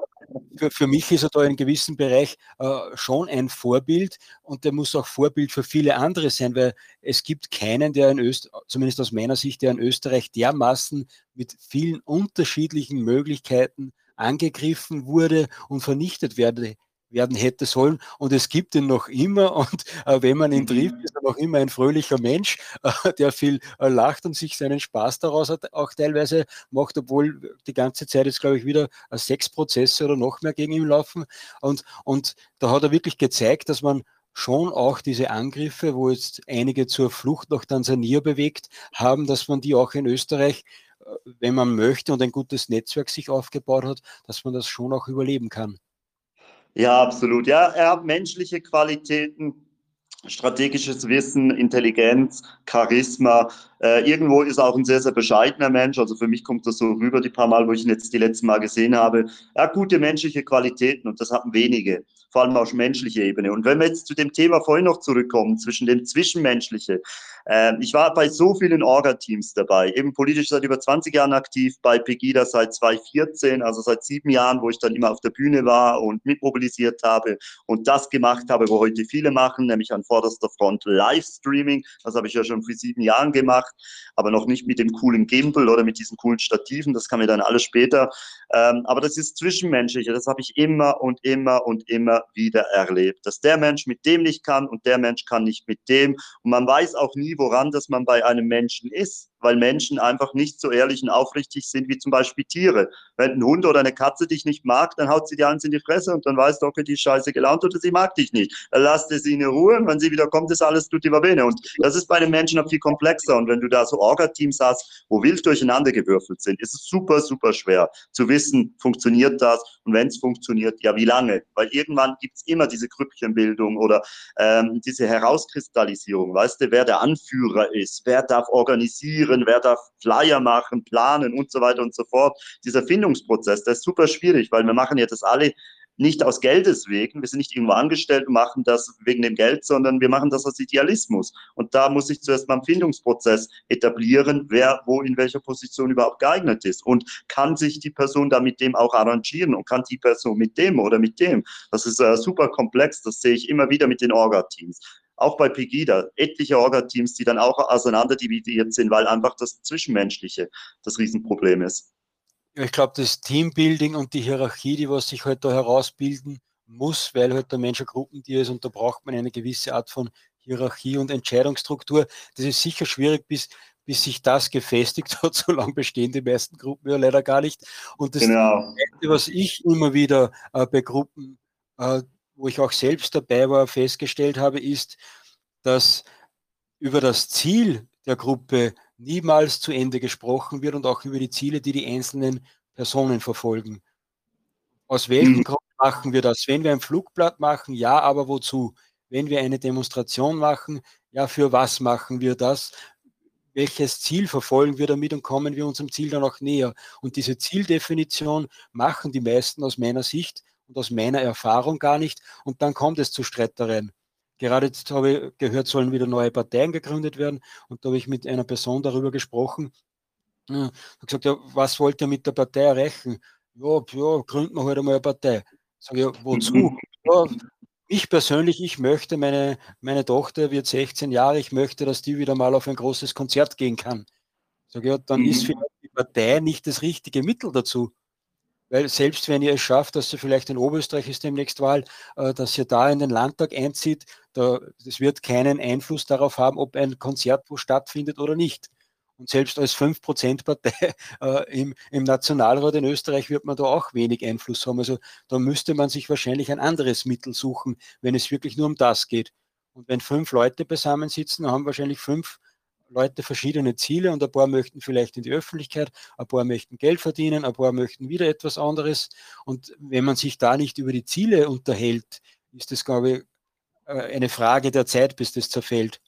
Speaker 1: für, für mich ist er da in gewissem Bereich äh, schon ein Vorbild und der muss auch Vorbild für viele andere sein, weil es gibt keinen, der in Österreich, zumindest aus meiner Sicht, der in Österreich dermaßen mit vielen unterschiedlichen Möglichkeiten angegriffen wurde und vernichtet werde, werden hätte sollen. Und es gibt ihn noch immer. Und äh, wenn man ihn trifft, mhm. ist er noch immer ein fröhlicher Mensch, äh, der viel äh, lacht und sich seinen Spaß daraus hat, auch teilweise macht, obwohl die ganze Zeit jetzt, glaube ich, wieder äh, sechs Prozesse oder noch mehr gegen ihn laufen. Und, und da hat er wirklich gezeigt, dass man schon auch diese Angriffe, wo jetzt einige zur Flucht nach Tansania bewegt haben, dass man die auch in Österreich äh, wenn man möchte und ein gutes Netzwerk sich aufgebaut hat, dass man das schon auch überleben kann.
Speaker 2: Ja, absolut. Ja, er hat menschliche Qualitäten, strategisches Wissen, Intelligenz, Charisma. Äh, irgendwo ist er auch ein sehr, sehr bescheidener Mensch. Also für mich kommt das so rüber, die paar Mal, wo ich ihn jetzt die letzten Mal gesehen habe. Er hat gute menschliche Qualitäten und das haben wenige, vor allem auf menschlicher Ebene. Und wenn wir jetzt zu dem Thema vorhin noch zurückkommen, zwischen dem Zwischenmenschliche, ich war bei so vielen Orga-Teams dabei, eben politisch seit über 20 Jahren aktiv, bei Pegida seit 2014, also seit sieben Jahren, wo ich dann immer auf der Bühne war und mitmobilisiert habe und das gemacht habe, wo heute viele machen, nämlich an vorderster Front Livestreaming. Das habe ich ja schon vor sieben Jahren gemacht, aber noch nicht mit dem coolen Gimbal oder mit diesen coolen Stativen. Das kann mir dann alles später. Ähm, aber das ist Zwischenmenschliche. Das habe ich immer und immer und immer wieder erlebt. Dass der Mensch mit dem nicht kann und der Mensch kann nicht mit dem. Und man weiß auch nie, woran das man bei einem Menschen ist weil Menschen einfach nicht so ehrlich und aufrichtig sind wie zum Beispiel Tiere. Wenn ein Hund oder eine Katze dich nicht mag, dann haut sie dir eins in die Fresse und dann weißt du, okay, die ist scheiße gelaunt oder sie mag dich nicht. Dann lass dir sie in Ruhe und wenn sie wieder kommt, ist alles tutti va bene. Und das ist bei den Menschen noch viel komplexer. Und wenn du da so Orga-Teams hast, wo wild durcheinander gewürfelt sind, ist es super, super schwer zu wissen, funktioniert das und wenn es funktioniert, ja, wie lange? Weil irgendwann gibt es immer diese Grüppchenbildung oder ähm, diese Herauskristallisierung. Weißt du, wer der Anführer ist, wer darf organisieren, organisieren, wer darf Flyer machen, planen und so weiter und so fort. Dieser Findungsprozess, der ist super schwierig, weil wir machen ja das alle nicht aus Geldes wegen. Wir sind nicht irgendwo angestellt und machen das wegen dem Geld, sondern wir machen das aus Idealismus. Und da muss ich zuerst mal einen Findungsprozess etablieren, wer wo in welcher Position überhaupt geeignet ist. Und kann sich die Person da mit dem auch arrangieren und kann die Person mit dem oder mit dem. Das ist äh, super komplex. Das sehe ich immer wieder mit den Orga-Teams auch bei Pegida, etliche Orga-Teams, die dann auch auseinanderdividiert sind, weil einfach das Zwischenmenschliche das Riesenproblem ist.
Speaker 1: Ich glaube, das Teambuilding und die Hierarchie, die was sich halt da herausbilden muss, weil halt der Mensch ein Gruppentier ist und da braucht man eine gewisse Art von Hierarchie und Entscheidungsstruktur. Das ist sicher schwierig, bis, bis sich das gefestigt hat. So lange bestehen die meisten Gruppen ja leider gar nicht. Und das, genau. was ich immer wieder äh, bei Gruppen äh, wo ich auch selbst dabei war, festgestellt habe, ist, dass über das Ziel der Gruppe niemals zu Ende gesprochen wird und auch über die Ziele, die die einzelnen Personen verfolgen. Aus welchem mhm. Grund machen wir das? Wenn wir ein Flugblatt machen, ja, aber wozu? Wenn wir eine Demonstration machen, ja, für was machen wir das? Welches Ziel verfolgen wir damit und kommen wir unserem Ziel dann auch näher? Und diese Zieldefinition machen die meisten aus meiner Sicht und aus meiner Erfahrung gar nicht. Und dann kommt es zu Streitereien. Gerade jetzt habe ich gehört, sollen wieder neue Parteien gegründet werden. Und da habe ich mit einer Person darüber gesprochen. Ja, gesagt, ja, was wollt ihr mit der Partei erreichen? Ja, ja gründen wir halt einmal eine Partei. Sag ich, ja, wozu? Ja, ich persönlich, ich möchte, meine, meine Tochter wird 16 Jahre, ich möchte, dass die wieder mal auf ein großes Konzert gehen kann. Sag ja, dann mhm. ist vielleicht die Partei nicht das richtige Mittel dazu. Weil selbst wenn ihr es schafft, dass ihr vielleicht in Oberösterreich ist demnächst Wahl, äh, dass ihr da in den Landtag einzieht, da, das wird keinen Einfluss darauf haben, ob ein Konzert wo stattfindet oder nicht. Und selbst als 5%-Partei äh, im, im Nationalrat in Österreich wird man da auch wenig Einfluss haben. Also da müsste man sich wahrscheinlich ein anderes Mittel suchen, wenn es wirklich nur um das geht. Und wenn fünf Leute beisammensitzen, haben wahrscheinlich fünf Leute verschiedene Ziele und ein paar möchten vielleicht in die Öffentlichkeit, ein paar möchten Geld verdienen, ein paar möchten wieder etwas anderes. Und wenn man sich da nicht über die Ziele unterhält, ist das, glaube ich, äh, eine Frage der Zeit, bis das zerfällt.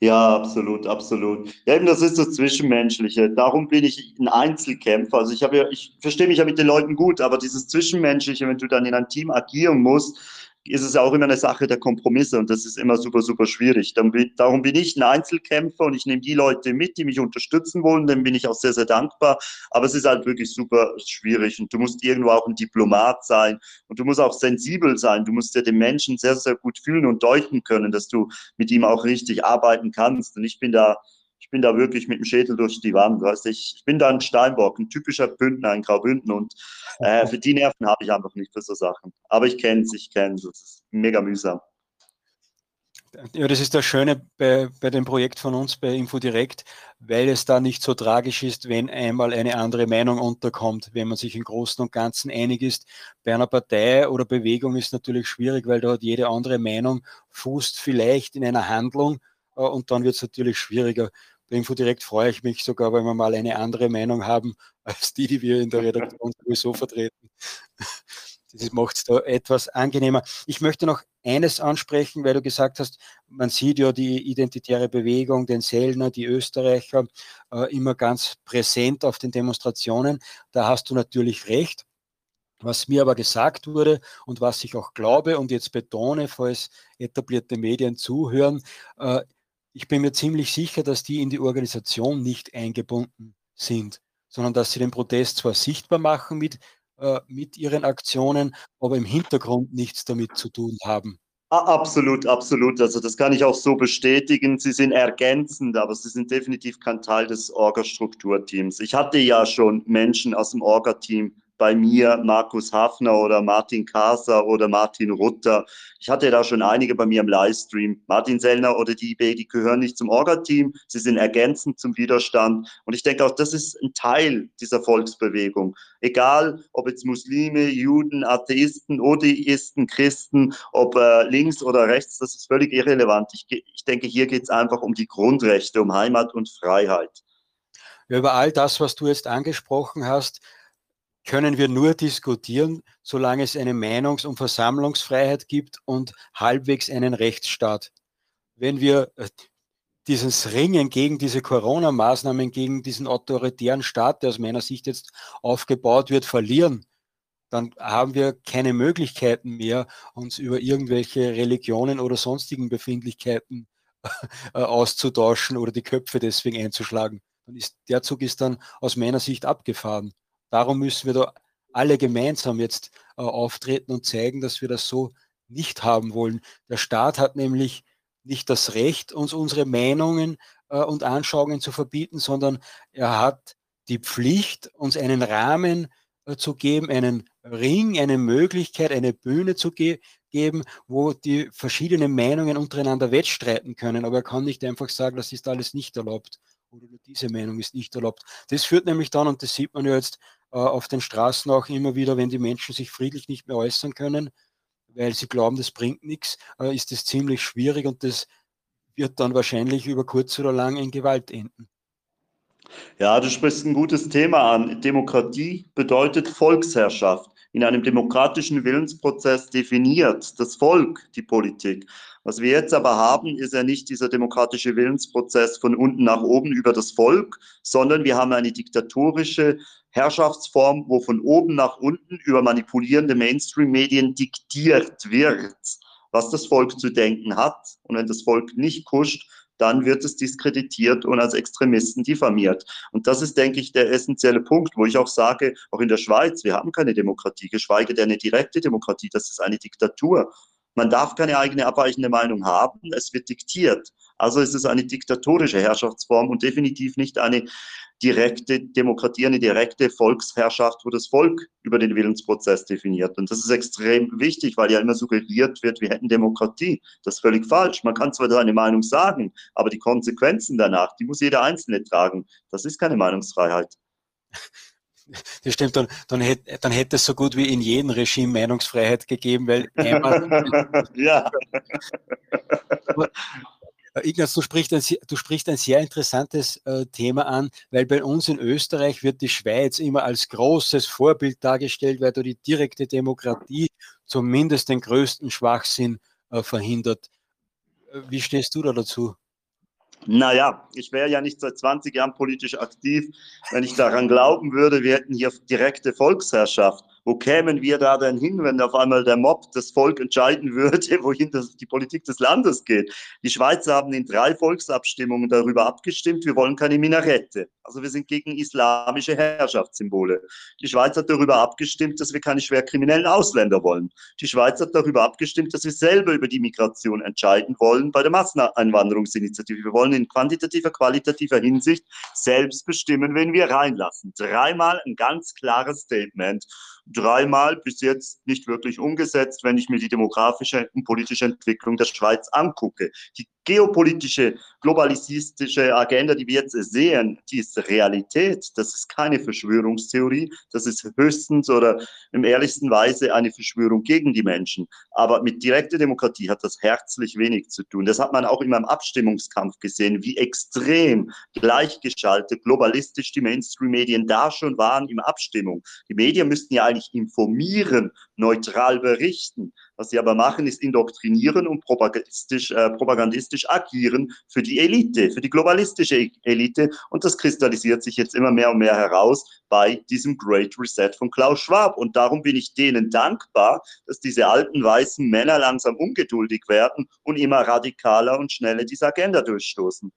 Speaker 2: Ja, absolut, absolut. Ja, eben das ist das Zwischenmenschliche. Darum bin ich ein Einzelkämpfer. Also ich habe ja, ich verstehe mich ja mit den Leuten gut, aber dieses Zwischenmenschliche, wenn du dann in einem Team agieren musst, ist es auch immer eine Sache der Kompromisse und das ist immer super, super schwierig. Darum bin ich ein Einzelkämpfer und ich nehme die Leute mit, die mich unterstützen wollen, dem bin ich auch sehr, sehr dankbar. Aber es ist halt wirklich super schwierig und du musst irgendwo auch ein Diplomat sein und du musst auch sensibel sein. Du musst dir den Menschen sehr, sehr gut fühlen und deuten können, dass du mit ihm auch richtig arbeiten kannst. Und ich bin da bin da wirklich mit dem Schädel durch die Wand. Weißt ich, ich bin da ein Steinbock, ein typischer Bündner, ein Graubünden und äh, für die Nerven habe ich einfach nicht für so Sachen. Aber ich kenne es, ich kenne es. Es ist mega mühsam.
Speaker 1: Ja, das ist das Schöne bei, bei dem Projekt von uns bei InfoDirect, weil es da nicht so tragisch ist, wenn einmal eine andere Meinung unterkommt, wenn man sich im Großen und Ganzen einig ist. Bei einer Partei oder Bewegung ist natürlich schwierig, weil da hat jede andere Meinung fußt vielleicht in einer Handlung äh, und dann wird es natürlich schwieriger. Bei Infodirect freue ich mich sogar, weil wir mal eine andere Meinung haben als die, die wir in der Redaktion sowieso vertreten. Das macht es da etwas angenehmer. Ich möchte noch eines ansprechen, weil du gesagt hast, man sieht ja die identitäre Bewegung, den Sellner, die Österreicher äh, immer ganz präsent auf den Demonstrationen. Da hast du natürlich recht. Was mir aber gesagt wurde und was ich auch glaube und jetzt betone, falls etablierte Medien zuhören, äh, ich bin mir ziemlich sicher, dass die in die Organisation nicht eingebunden sind, sondern dass sie den Protest zwar sichtbar machen mit, äh, mit ihren Aktionen, aber im Hintergrund nichts damit zu tun haben.
Speaker 2: Absolut, absolut. Also das kann ich auch so bestätigen. Sie sind ergänzend, aber sie sind definitiv kein Teil des Orga-Strukturteams. Ich hatte ja schon Menschen aus dem Orga-Team bei mir Markus Hafner oder Martin Kaser oder Martin Rutter. Ich hatte da schon einige bei mir im Livestream. Martin Sellner oder die IB, die gehören nicht zum Orga-Team. Sie sind ergänzend zum Widerstand. Und ich denke auch, das ist ein Teil dieser Volksbewegung. Egal, ob jetzt Muslime, Juden, Atheisten, Odeisten, Christen, ob äh, links oder rechts, das ist völlig irrelevant. Ich, ich denke, hier geht es einfach um die Grundrechte, um Heimat und Freiheit.
Speaker 1: Über all das, was du jetzt angesprochen hast, können wir nur diskutieren, solange es eine Meinungs- und Versammlungsfreiheit gibt und halbwegs einen Rechtsstaat. Wenn wir äh, dieses Ringen gegen diese Corona-Maßnahmen, gegen diesen autoritären Staat, der aus meiner Sicht jetzt aufgebaut wird, verlieren, dann haben wir keine Möglichkeiten mehr, uns über irgendwelche Religionen oder sonstigen Befindlichkeiten äh, auszutauschen oder die Köpfe deswegen einzuschlagen. Ist, der Zug ist dann aus meiner Sicht abgefahren. Darum müssen wir da alle gemeinsam jetzt äh, auftreten und zeigen, dass wir das so nicht haben wollen. Der Staat hat nämlich nicht das Recht, uns unsere Meinungen äh, und Anschauungen zu verbieten, sondern er hat die Pflicht, uns einen Rahmen äh, zu geben, einen Ring, eine Möglichkeit, eine Bühne zu ge geben, wo die verschiedenen Meinungen untereinander wettstreiten können. Aber er kann nicht einfach sagen, das ist alles nicht erlaubt oder diese Meinung ist nicht erlaubt. Das führt nämlich dann, und das sieht man ja jetzt auf den Straßen auch immer wieder, wenn die Menschen sich friedlich nicht mehr äußern können, weil sie glauben, das bringt nichts, äh, ist das ziemlich schwierig und das wird dann wahrscheinlich über kurz oder lang in Gewalt enden.
Speaker 2: Ja, du sprichst ein gutes Thema an. Demokratie bedeutet Volksherrschaft. In einem demokratischen Willensprozess definiert das Volk die Politik. Was wir jetzt aber haben, ist ja nicht dieser demokratische Willensprozess von unten nach oben über das Volk, sondern wir haben eine diktatorische Herrschaftsform, wo von oben nach unten über manipulierende Mainstream-Medien diktiert wird, was das Volk zu denken hat. Und wenn das Volk nicht kuscht, dann wird es diskreditiert und als Extremisten diffamiert. Und das ist, denke ich, der essentielle Punkt, wo ich auch sage, auch in der Schweiz, wir haben keine Demokratie, geschweige denn eine direkte Demokratie, das ist eine Diktatur. Man darf keine eigene abweichende Meinung haben, es wird diktiert. Also ist es eine diktatorische Herrschaftsform und definitiv nicht eine direkte Demokratie, eine direkte Volksherrschaft, wo das Volk über den Willensprozess definiert. Und das ist extrem wichtig, weil ja immer suggeriert wird, wir hätten Demokratie. Das ist völlig falsch. Man kann zwar seine Meinung sagen, aber die Konsequenzen danach, die muss jeder Einzelne tragen. Das ist keine Meinungsfreiheit.
Speaker 1: Das stimmt, dann, dann, hätte, dann hätte es so gut wie in jedem Regime Meinungsfreiheit gegeben, weil einmal. ja. Äh, Ignaz, du sprichst ein, du sprichst ein sehr interessantes äh, Thema an, weil bei uns in Österreich wird die Schweiz immer als großes Vorbild dargestellt, weil da die direkte Demokratie zumindest den größten Schwachsinn äh, verhindert. Äh, wie stehst du da dazu?
Speaker 2: Naja, ich wäre ja nicht seit 20 Jahren politisch aktiv, wenn ich daran glauben würde, wir hätten hier direkte Volksherrschaft. Wo kämen wir da denn hin, wenn auf einmal der Mob das Volk entscheiden würde, wohin das, die Politik des Landes geht? Die Schweizer haben in drei Volksabstimmungen darüber abgestimmt, wir wollen keine Minarette. Also wir sind gegen islamische Herrschaftssymbole. Die Schweiz hat darüber abgestimmt, dass wir keine schwerkriminellen Ausländer wollen. Die Schweiz hat darüber abgestimmt, dass wir selber über die Migration entscheiden wollen bei der Masseneinwanderungsinitiative. Wir wollen in quantitativer, qualitativer Hinsicht selbst bestimmen, wen wir reinlassen. Dreimal ein ganz klares Statement dreimal bis jetzt nicht wirklich umgesetzt, wenn ich mir die demografische und politische Entwicklung der Schweiz angucke. Die geopolitische, globalistische Agenda, die wir jetzt sehen, die ist Realität. Das ist keine Verschwörungstheorie. Das ist höchstens oder im ehrlichsten Weise eine Verschwörung gegen die Menschen. Aber mit direkter Demokratie hat das herzlich wenig zu tun. Das hat man auch in meinem Abstimmungskampf gesehen, wie extrem gleichgeschaltet, globalistisch die Mainstream-Medien da schon waren im Abstimmung. Die Medien müssten ja eigentlich informieren, neutral berichten. Was sie aber machen, ist indoktrinieren und propagandistisch, äh, propagandistisch agieren für die Elite, für die globalistische Elite. Und das kristallisiert sich jetzt immer mehr und mehr heraus bei diesem Great Reset von Klaus Schwab. Und darum bin ich denen dankbar, dass diese alten weißen Männer langsam ungeduldig werden und immer radikaler und schneller diese Agenda durchstoßen.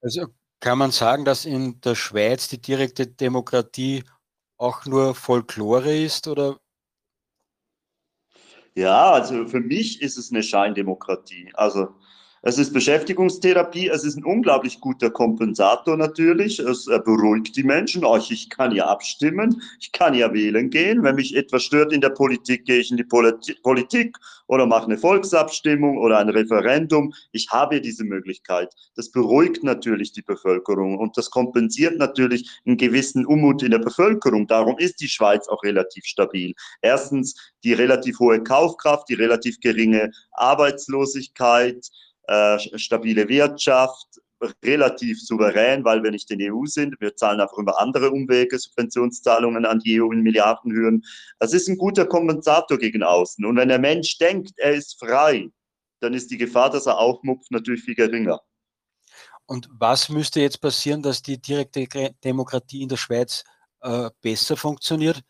Speaker 1: Also kann man sagen, dass in der Schweiz die direkte Demokratie auch nur Folklore ist oder
Speaker 2: ja, also für mich ist es eine Scheindemokratie. Also es ist Beschäftigungstherapie, es ist ein unglaublich guter Kompensator natürlich. Es beruhigt die Menschen. Ich kann ja abstimmen, ich kann ja wählen gehen. Wenn mich etwas stört in der Politik, gehe ich in die Politik oder mache eine Volksabstimmung oder ein Referendum. Ich habe diese Möglichkeit. Das beruhigt natürlich die Bevölkerung und das kompensiert natürlich einen gewissen Unmut in der Bevölkerung. Darum ist die Schweiz auch relativ stabil. Erstens die relativ hohe Kaufkraft, die relativ geringe Arbeitslosigkeit, äh, stabile Wirtschaft, relativ souverän, weil wir nicht in der EU sind. Wir zahlen auch über andere Umwege Subventionszahlungen an die EU in Milliardenhöhen. Das ist ein guter Kompensator gegen außen. Und wenn der Mensch denkt, er ist frei, dann ist die Gefahr, dass er aufmupft, natürlich viel geringer.
Speaker 1: Und was müsste jetzt passieren, dass die direkte Demokratie in der Schweiz äh, besser funktioniert?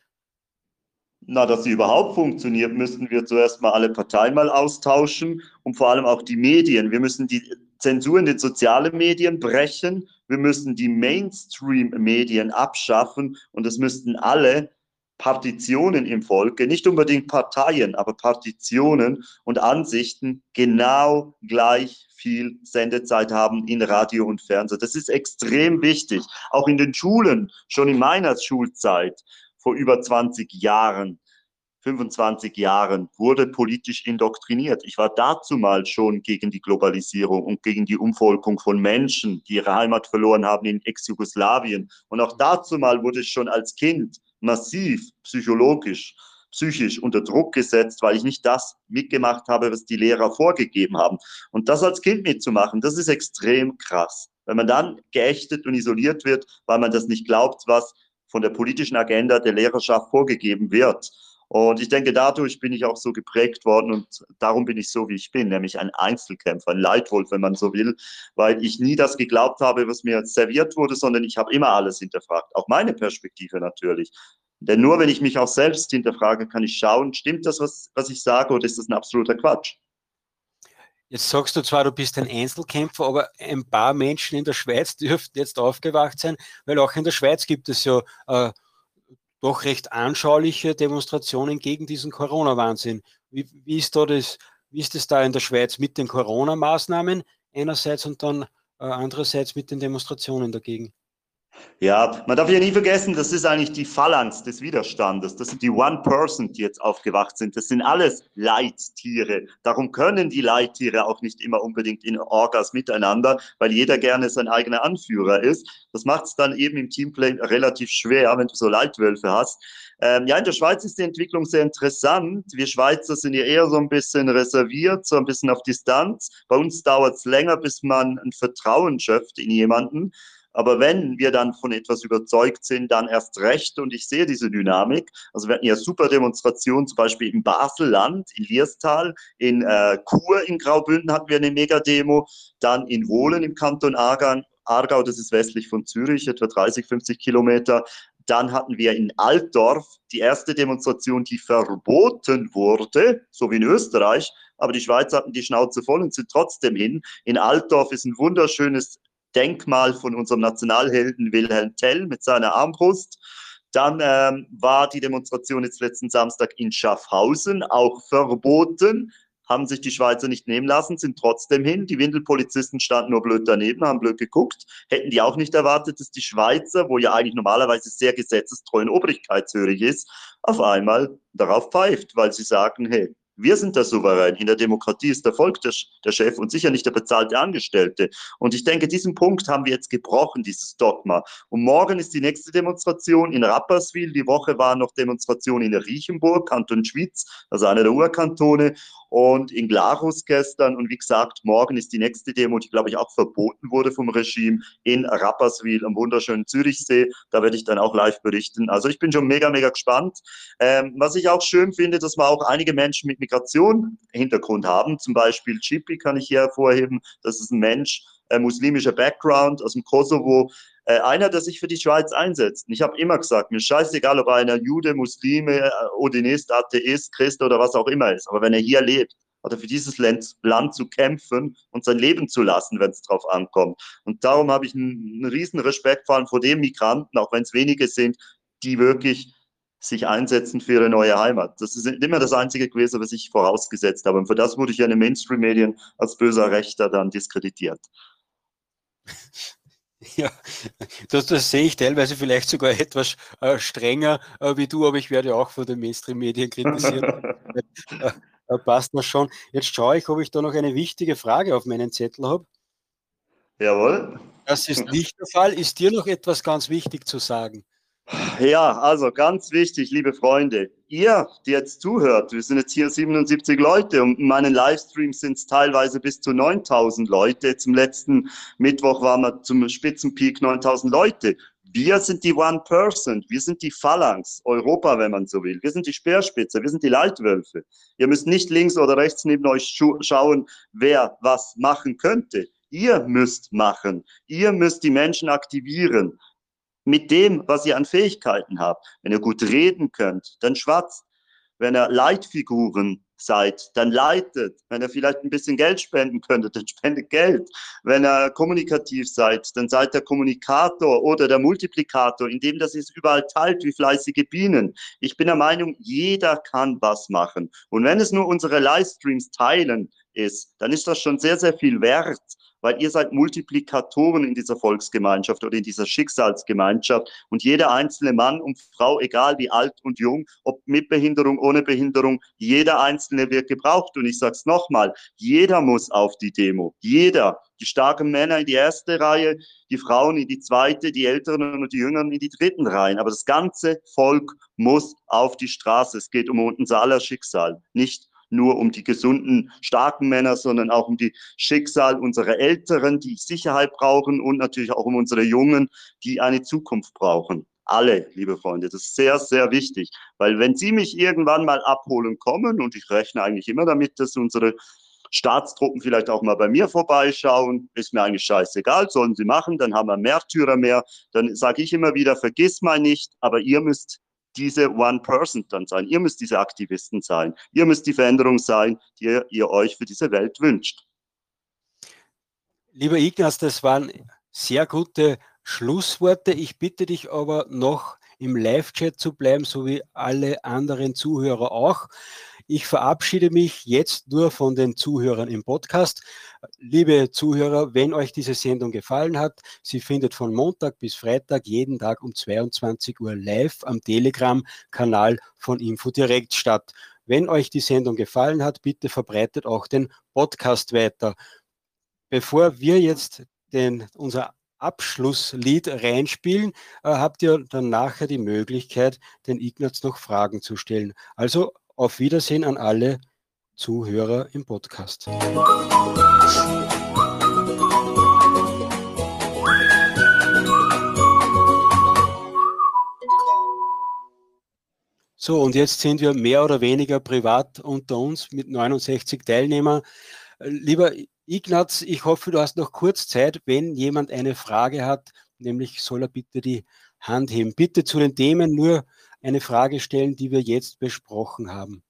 Speaker 2: Na, dass sie überhaupt funktioniert, müssten wir zuerst mal alle Parteien mal austauschen und vor allem auch die Medien. Wir müssen die Zensur in den sozialen Medien brechen. Wir müssen die Mainstream-Medien abschaffen und es müssten alle Partitionen im Volke, nicht unbedingt Parteien, aber Partitionen und Ansichten genau gleich viel Sendezeit haben in Radio und Fernsehen. Das ist extrem wichtig. Auch in den Schulen, schon in meiner Schulzeit vor über 20 Jahren, 25 Jahren, wurde politisch indoktriniert. Ich war dazu mal schon gegen die Globalisierung und gegen die Umvolkung von Menschen, die ihre Heimat verloren haben in Ex-Jugoslawien. Und auch dazu mal wurde ich schon als Kind massiv psychologisch psychisch unter Druck gesetzt, weil ich nicht das mitgemacht habe, was die Lehrer vorgegeben haben. Und das als Kind mitzumachen, das ist extrem krass. Wenn man dann geächtet und isoliert wird, weil man das nicht glaubt, was von der politischen Agenda der Lehrerschaft vorgegeben wird. Und ich denke, dadurch bin ich auch so geprägt worden und darum bin ich so, wie ich bin, nämlich ein Einzelkämpfer, ein Leitwolf, wenn man so will, weil ich nie das geglaubt habe, was mir serviert wurde, sondern ich habe immer alles hinterfragt, auch meine Perspektive natürlich. Denn nur wenn ich mich auch selbst hinterfrage, kann ich schauen, stimmt das, was, was ich sage, oder ist das ein absoluter Quatsch?
Speaker 1: Jetzt sagst du zwar, du bist ein Einzelkämpfer, aber ein paar Menschen in der Schweiz dürften jetzt aufgewacht sein, weil auch in der Schweiz gibt es ja äh, doch recht anschauliche Demonstrationen gegen diesen Corona-Wahnsinn. Wie, wie, ist da das, wie ist es da in der Schweiz mit den Corona-Maßnahmen einerseits und dann äh, andererseits mit den Demonstrationen dagegen?
Speaker 2: Ja, man darf ja nie vergessen, das ist eigentlich die Phalanx des Widerstandes. Das sind die One-Person, die jetzt aufgewacht sind. Das sind alles Leittiere. Darum können die Leittiere auch nicht immer unbedingt in Orgas miteinander, weil jeder gerne sein eigener Anführer ist. Das macht es dann eben im Teamplay relativ schwer, wenn du so Leitwölfe hast. Ähm, ja, in der Schweiz ist die Entwicklung sehr interessant. Wir Schweizer sind ja eher so ein bisschen reserviert, so ein bisschen auf Distanz. Bei uns dauert es länger, bis man ein Vertrauen schöpft in jemanden. Aber wenn wir dann von etwas überzeugt sind, dann erst recht. Und ich sehe diese Dynamik. Also wir hatten ja super Demonstrationen, zum Beispiel im Baselland, in Lierstal, in äh, Chur in Graubünden hatten wir eine Megademo, dann in Wohlen im Kanton Aargau, Aargau, das ist westlich von Zürich, etwa 30, 50 Kilometer. Dann hatten wir in Altdorf die erste Demonstration, die verboten wurde, so wie in Österreich. Aber die Schweizer hatten die Schnauze voll und sind trotzdem hin. In Altdorf ist ein wunderschönes Denkmal von unserem Nationalhelden Wilhelm Tell mit seiner Armbrust. Dann ähm, war die Demonstration jetzt letzten Samstag in Schaffhausen auch verboten. Haben sich die Schweizer nicht nehmen lassen, sind trotzdem hin. Die Windelpolizisten standen nur blöd daneben, haben blöd geguckt. Hätten die auch nicht erwartet, dass die Schweizer, wo ja eigentlich normalerweise sehr gesetzestreu und obrigkeitshörig ist, auf einmal darauf pfeift, weil sie sagen, hey, wir sind der Souverän. In der Demokratie ist der Volk der, der, Chef und sicher nicht der bezahlte Angestellte. Und ich denke, diesen Punkt haben wir jetzt gebrochen, dieses Dogma. Und morgen ist die nächste Demonstration in Rapperswil. Die Woche war noch Demonstration in Riechenburg, Kanton Schwyz, also einer der Urkantone und in Glarus gestern. Und wie gesagt, morgen ist die nächste Demo, die, glaube ich, auch verboten wurde vom Regime in Rapperswil am wunderschönen Zürichsee. Da werde ich dann auch live berichten. Also ich bin schon mega, mega gespannt. Ähm, was ich auch schön finde, dass wir auch einige Menschen mit Migration Hintergrund haben. Zum Beispiel Chippy kann ich hier hervorheben. Das ist ein Mensch, äh, muslimischer Background aus dem Kosovo, äh, einer, der sich für die Schweiz einsetzt. Ich habe immer gesagt, mir scheißegal, ob einer Jude, Muslime, äh, Odinist, Atheist, Christ oder was auch immer ist. Aber wenn er hier lebt, hat er für dieses Land, zu kämpfen und sein Leben zu lassen, wenn es drauf ankommt. Und darum habe ich einen, einen riesen Respekt vor allem vor den Migranten, auch wenn es wenige sind, die wirklich sich einsetzen für ihre neue Heimat. Das ist immer das Einzige gewesen, was ich vorausgesetzt habe. Und für das wurde ich ja in den Mainstream-Medien als böser Rechter dann diskreditiert.
Speaker 1: Ja, das, das sehe ich teilweise vielleicht sogar etwas äh, strenger äh, wie du, aber ich werde auch von den Mainstream-Medien kritisiert. äh, äh, passt das schon. Jetzt schaue ich, ob ich da noch eine wichtige Frage auf meinen Zettel habe.
Speaker 2: Jawohl.
Speaker 1: Das ist nicht der Fall. Ist dir noch etwas ganz wichtig zu sagen?
Speaker 2: Ja, also ganz wichtig, liebe Freunde, ihr, die jetzt zuhört, wir sind jetzt hier 77 Leute und in meinen Livestreams sind es teilweise bis zu 9000 Leute. Zum letzten Mittwoch waren wir zum Spitzenpeak 9000 Leute. Wir sind die One Person, wir sind die Phalanx, Europa, wenn man so will. Wir sind die Speerspitze, wir sind die Leitwölfe. Ihr müsst nicht links oder rechts neben euch schauen, wer was machen könnte. Ihr müsst machen. Ihr müsst die Menschen aktivieren mit dem, was ihr an Fähigkeiten habt. Wenn ihr gut reden könnt, dann schwatzt. Wenn ihr Leitfiguren seid, dann leitet. Wenn ihr vielleicht ein bisschen Geld spenden könntet, dann spendet Geld. Wenn ihr kommunikativ seid, dann seid der Kommunikator oder der Multiplikator, indem das es überall teilt wie fleißige Bienen. Ich bin der Meinung, jeder kann was machen. Und wenn es nur unsere Livestreams teilen ist, dann ist das schon sehr, sehr viel wert weil ihr seid Multiplikatoren in dieser Volksgemeinschaft oder in dieser Schicksalsgemeinschaft und jeder einzelne Mann und Frau, egal wie alt und jung, ob mit Behinderung, ohne Behinderung, jeder einzelne wird gebraucht. Und ich sage es nochmal, jeder muss auf die Demo, jeder. Die starken Männer in die erste Reihe, die Frauen in die zweite, die Älteren und die Jüngeren in die dritten Reihen. Aber das ganze Volk muss auf die Straße. Es geht um unser aller Schicksal, nicht nur um die gesunden, starken Männer, sondern auch um die Schicksal unserer Älteren, die Sicherheit brauchen und natürlich auch um unsere Jungen, die eine Zukunft brauchen. Alle, liebe Freunde, das ist sehr, sehr wichtig, weil wenn Sie mich irgendwann mal abholen kommen, und ich rechne eigentlich immer damit, dass unsere Staatstruppen vielleicht auch mal bei mir vorbeischauen, ist mir eigentlich scheißegal, sollen sie machen, dann haben wir Märtyrer mehr. Dann sage ich immer wieder, vergiss mal nicht, aber ihr müsst diese One-Person dann sein. Ihr müsst diese Aktivisten sein. Ihr müsst die Veränderung sein, die ihr, ihr euch für diese Welt wünscht.
Speaker 1: Lieber Ignaz, das waren sehr gute Schlussworte. Ich bitte dich aber noch im Live-Chat zu bleiben, so wie alle anderen Zuhörer auch. Ich verabschiede mich jetzt nur von den Zuhörern im Podcast. Liebe Zuhörer, wenn euch diese Sendung gefallen hat, sie findet von Montag bis Freitag jeden Tag um 22 Uhr live am Telegram-Kanal von InfoDirect statt. Wenn euch die Sendung gefallen hat, bitte verbreitet auch den Podcast weiter. Bevor wir jetzt den, unser Abschlusslied reinspielen, äh, habt ihr dann nachher die Möglichkeit, den Ignaz noch Fragen zu stellen. Also auf Wiedersehen an alle Zuhörer im Podcast. So, und jetzt sind wir mehr oder weniger privat unter uns mit 69 Teilnehmern. Lieber Ignaz, ich hoffe, du hast noch kurz Zeit, wenn jemand eine Frage hat, nämlich soll er bitte die Hand heben. Bitte zu den Themen nur eine Frage stellen, die wir jetzt besprochen haben.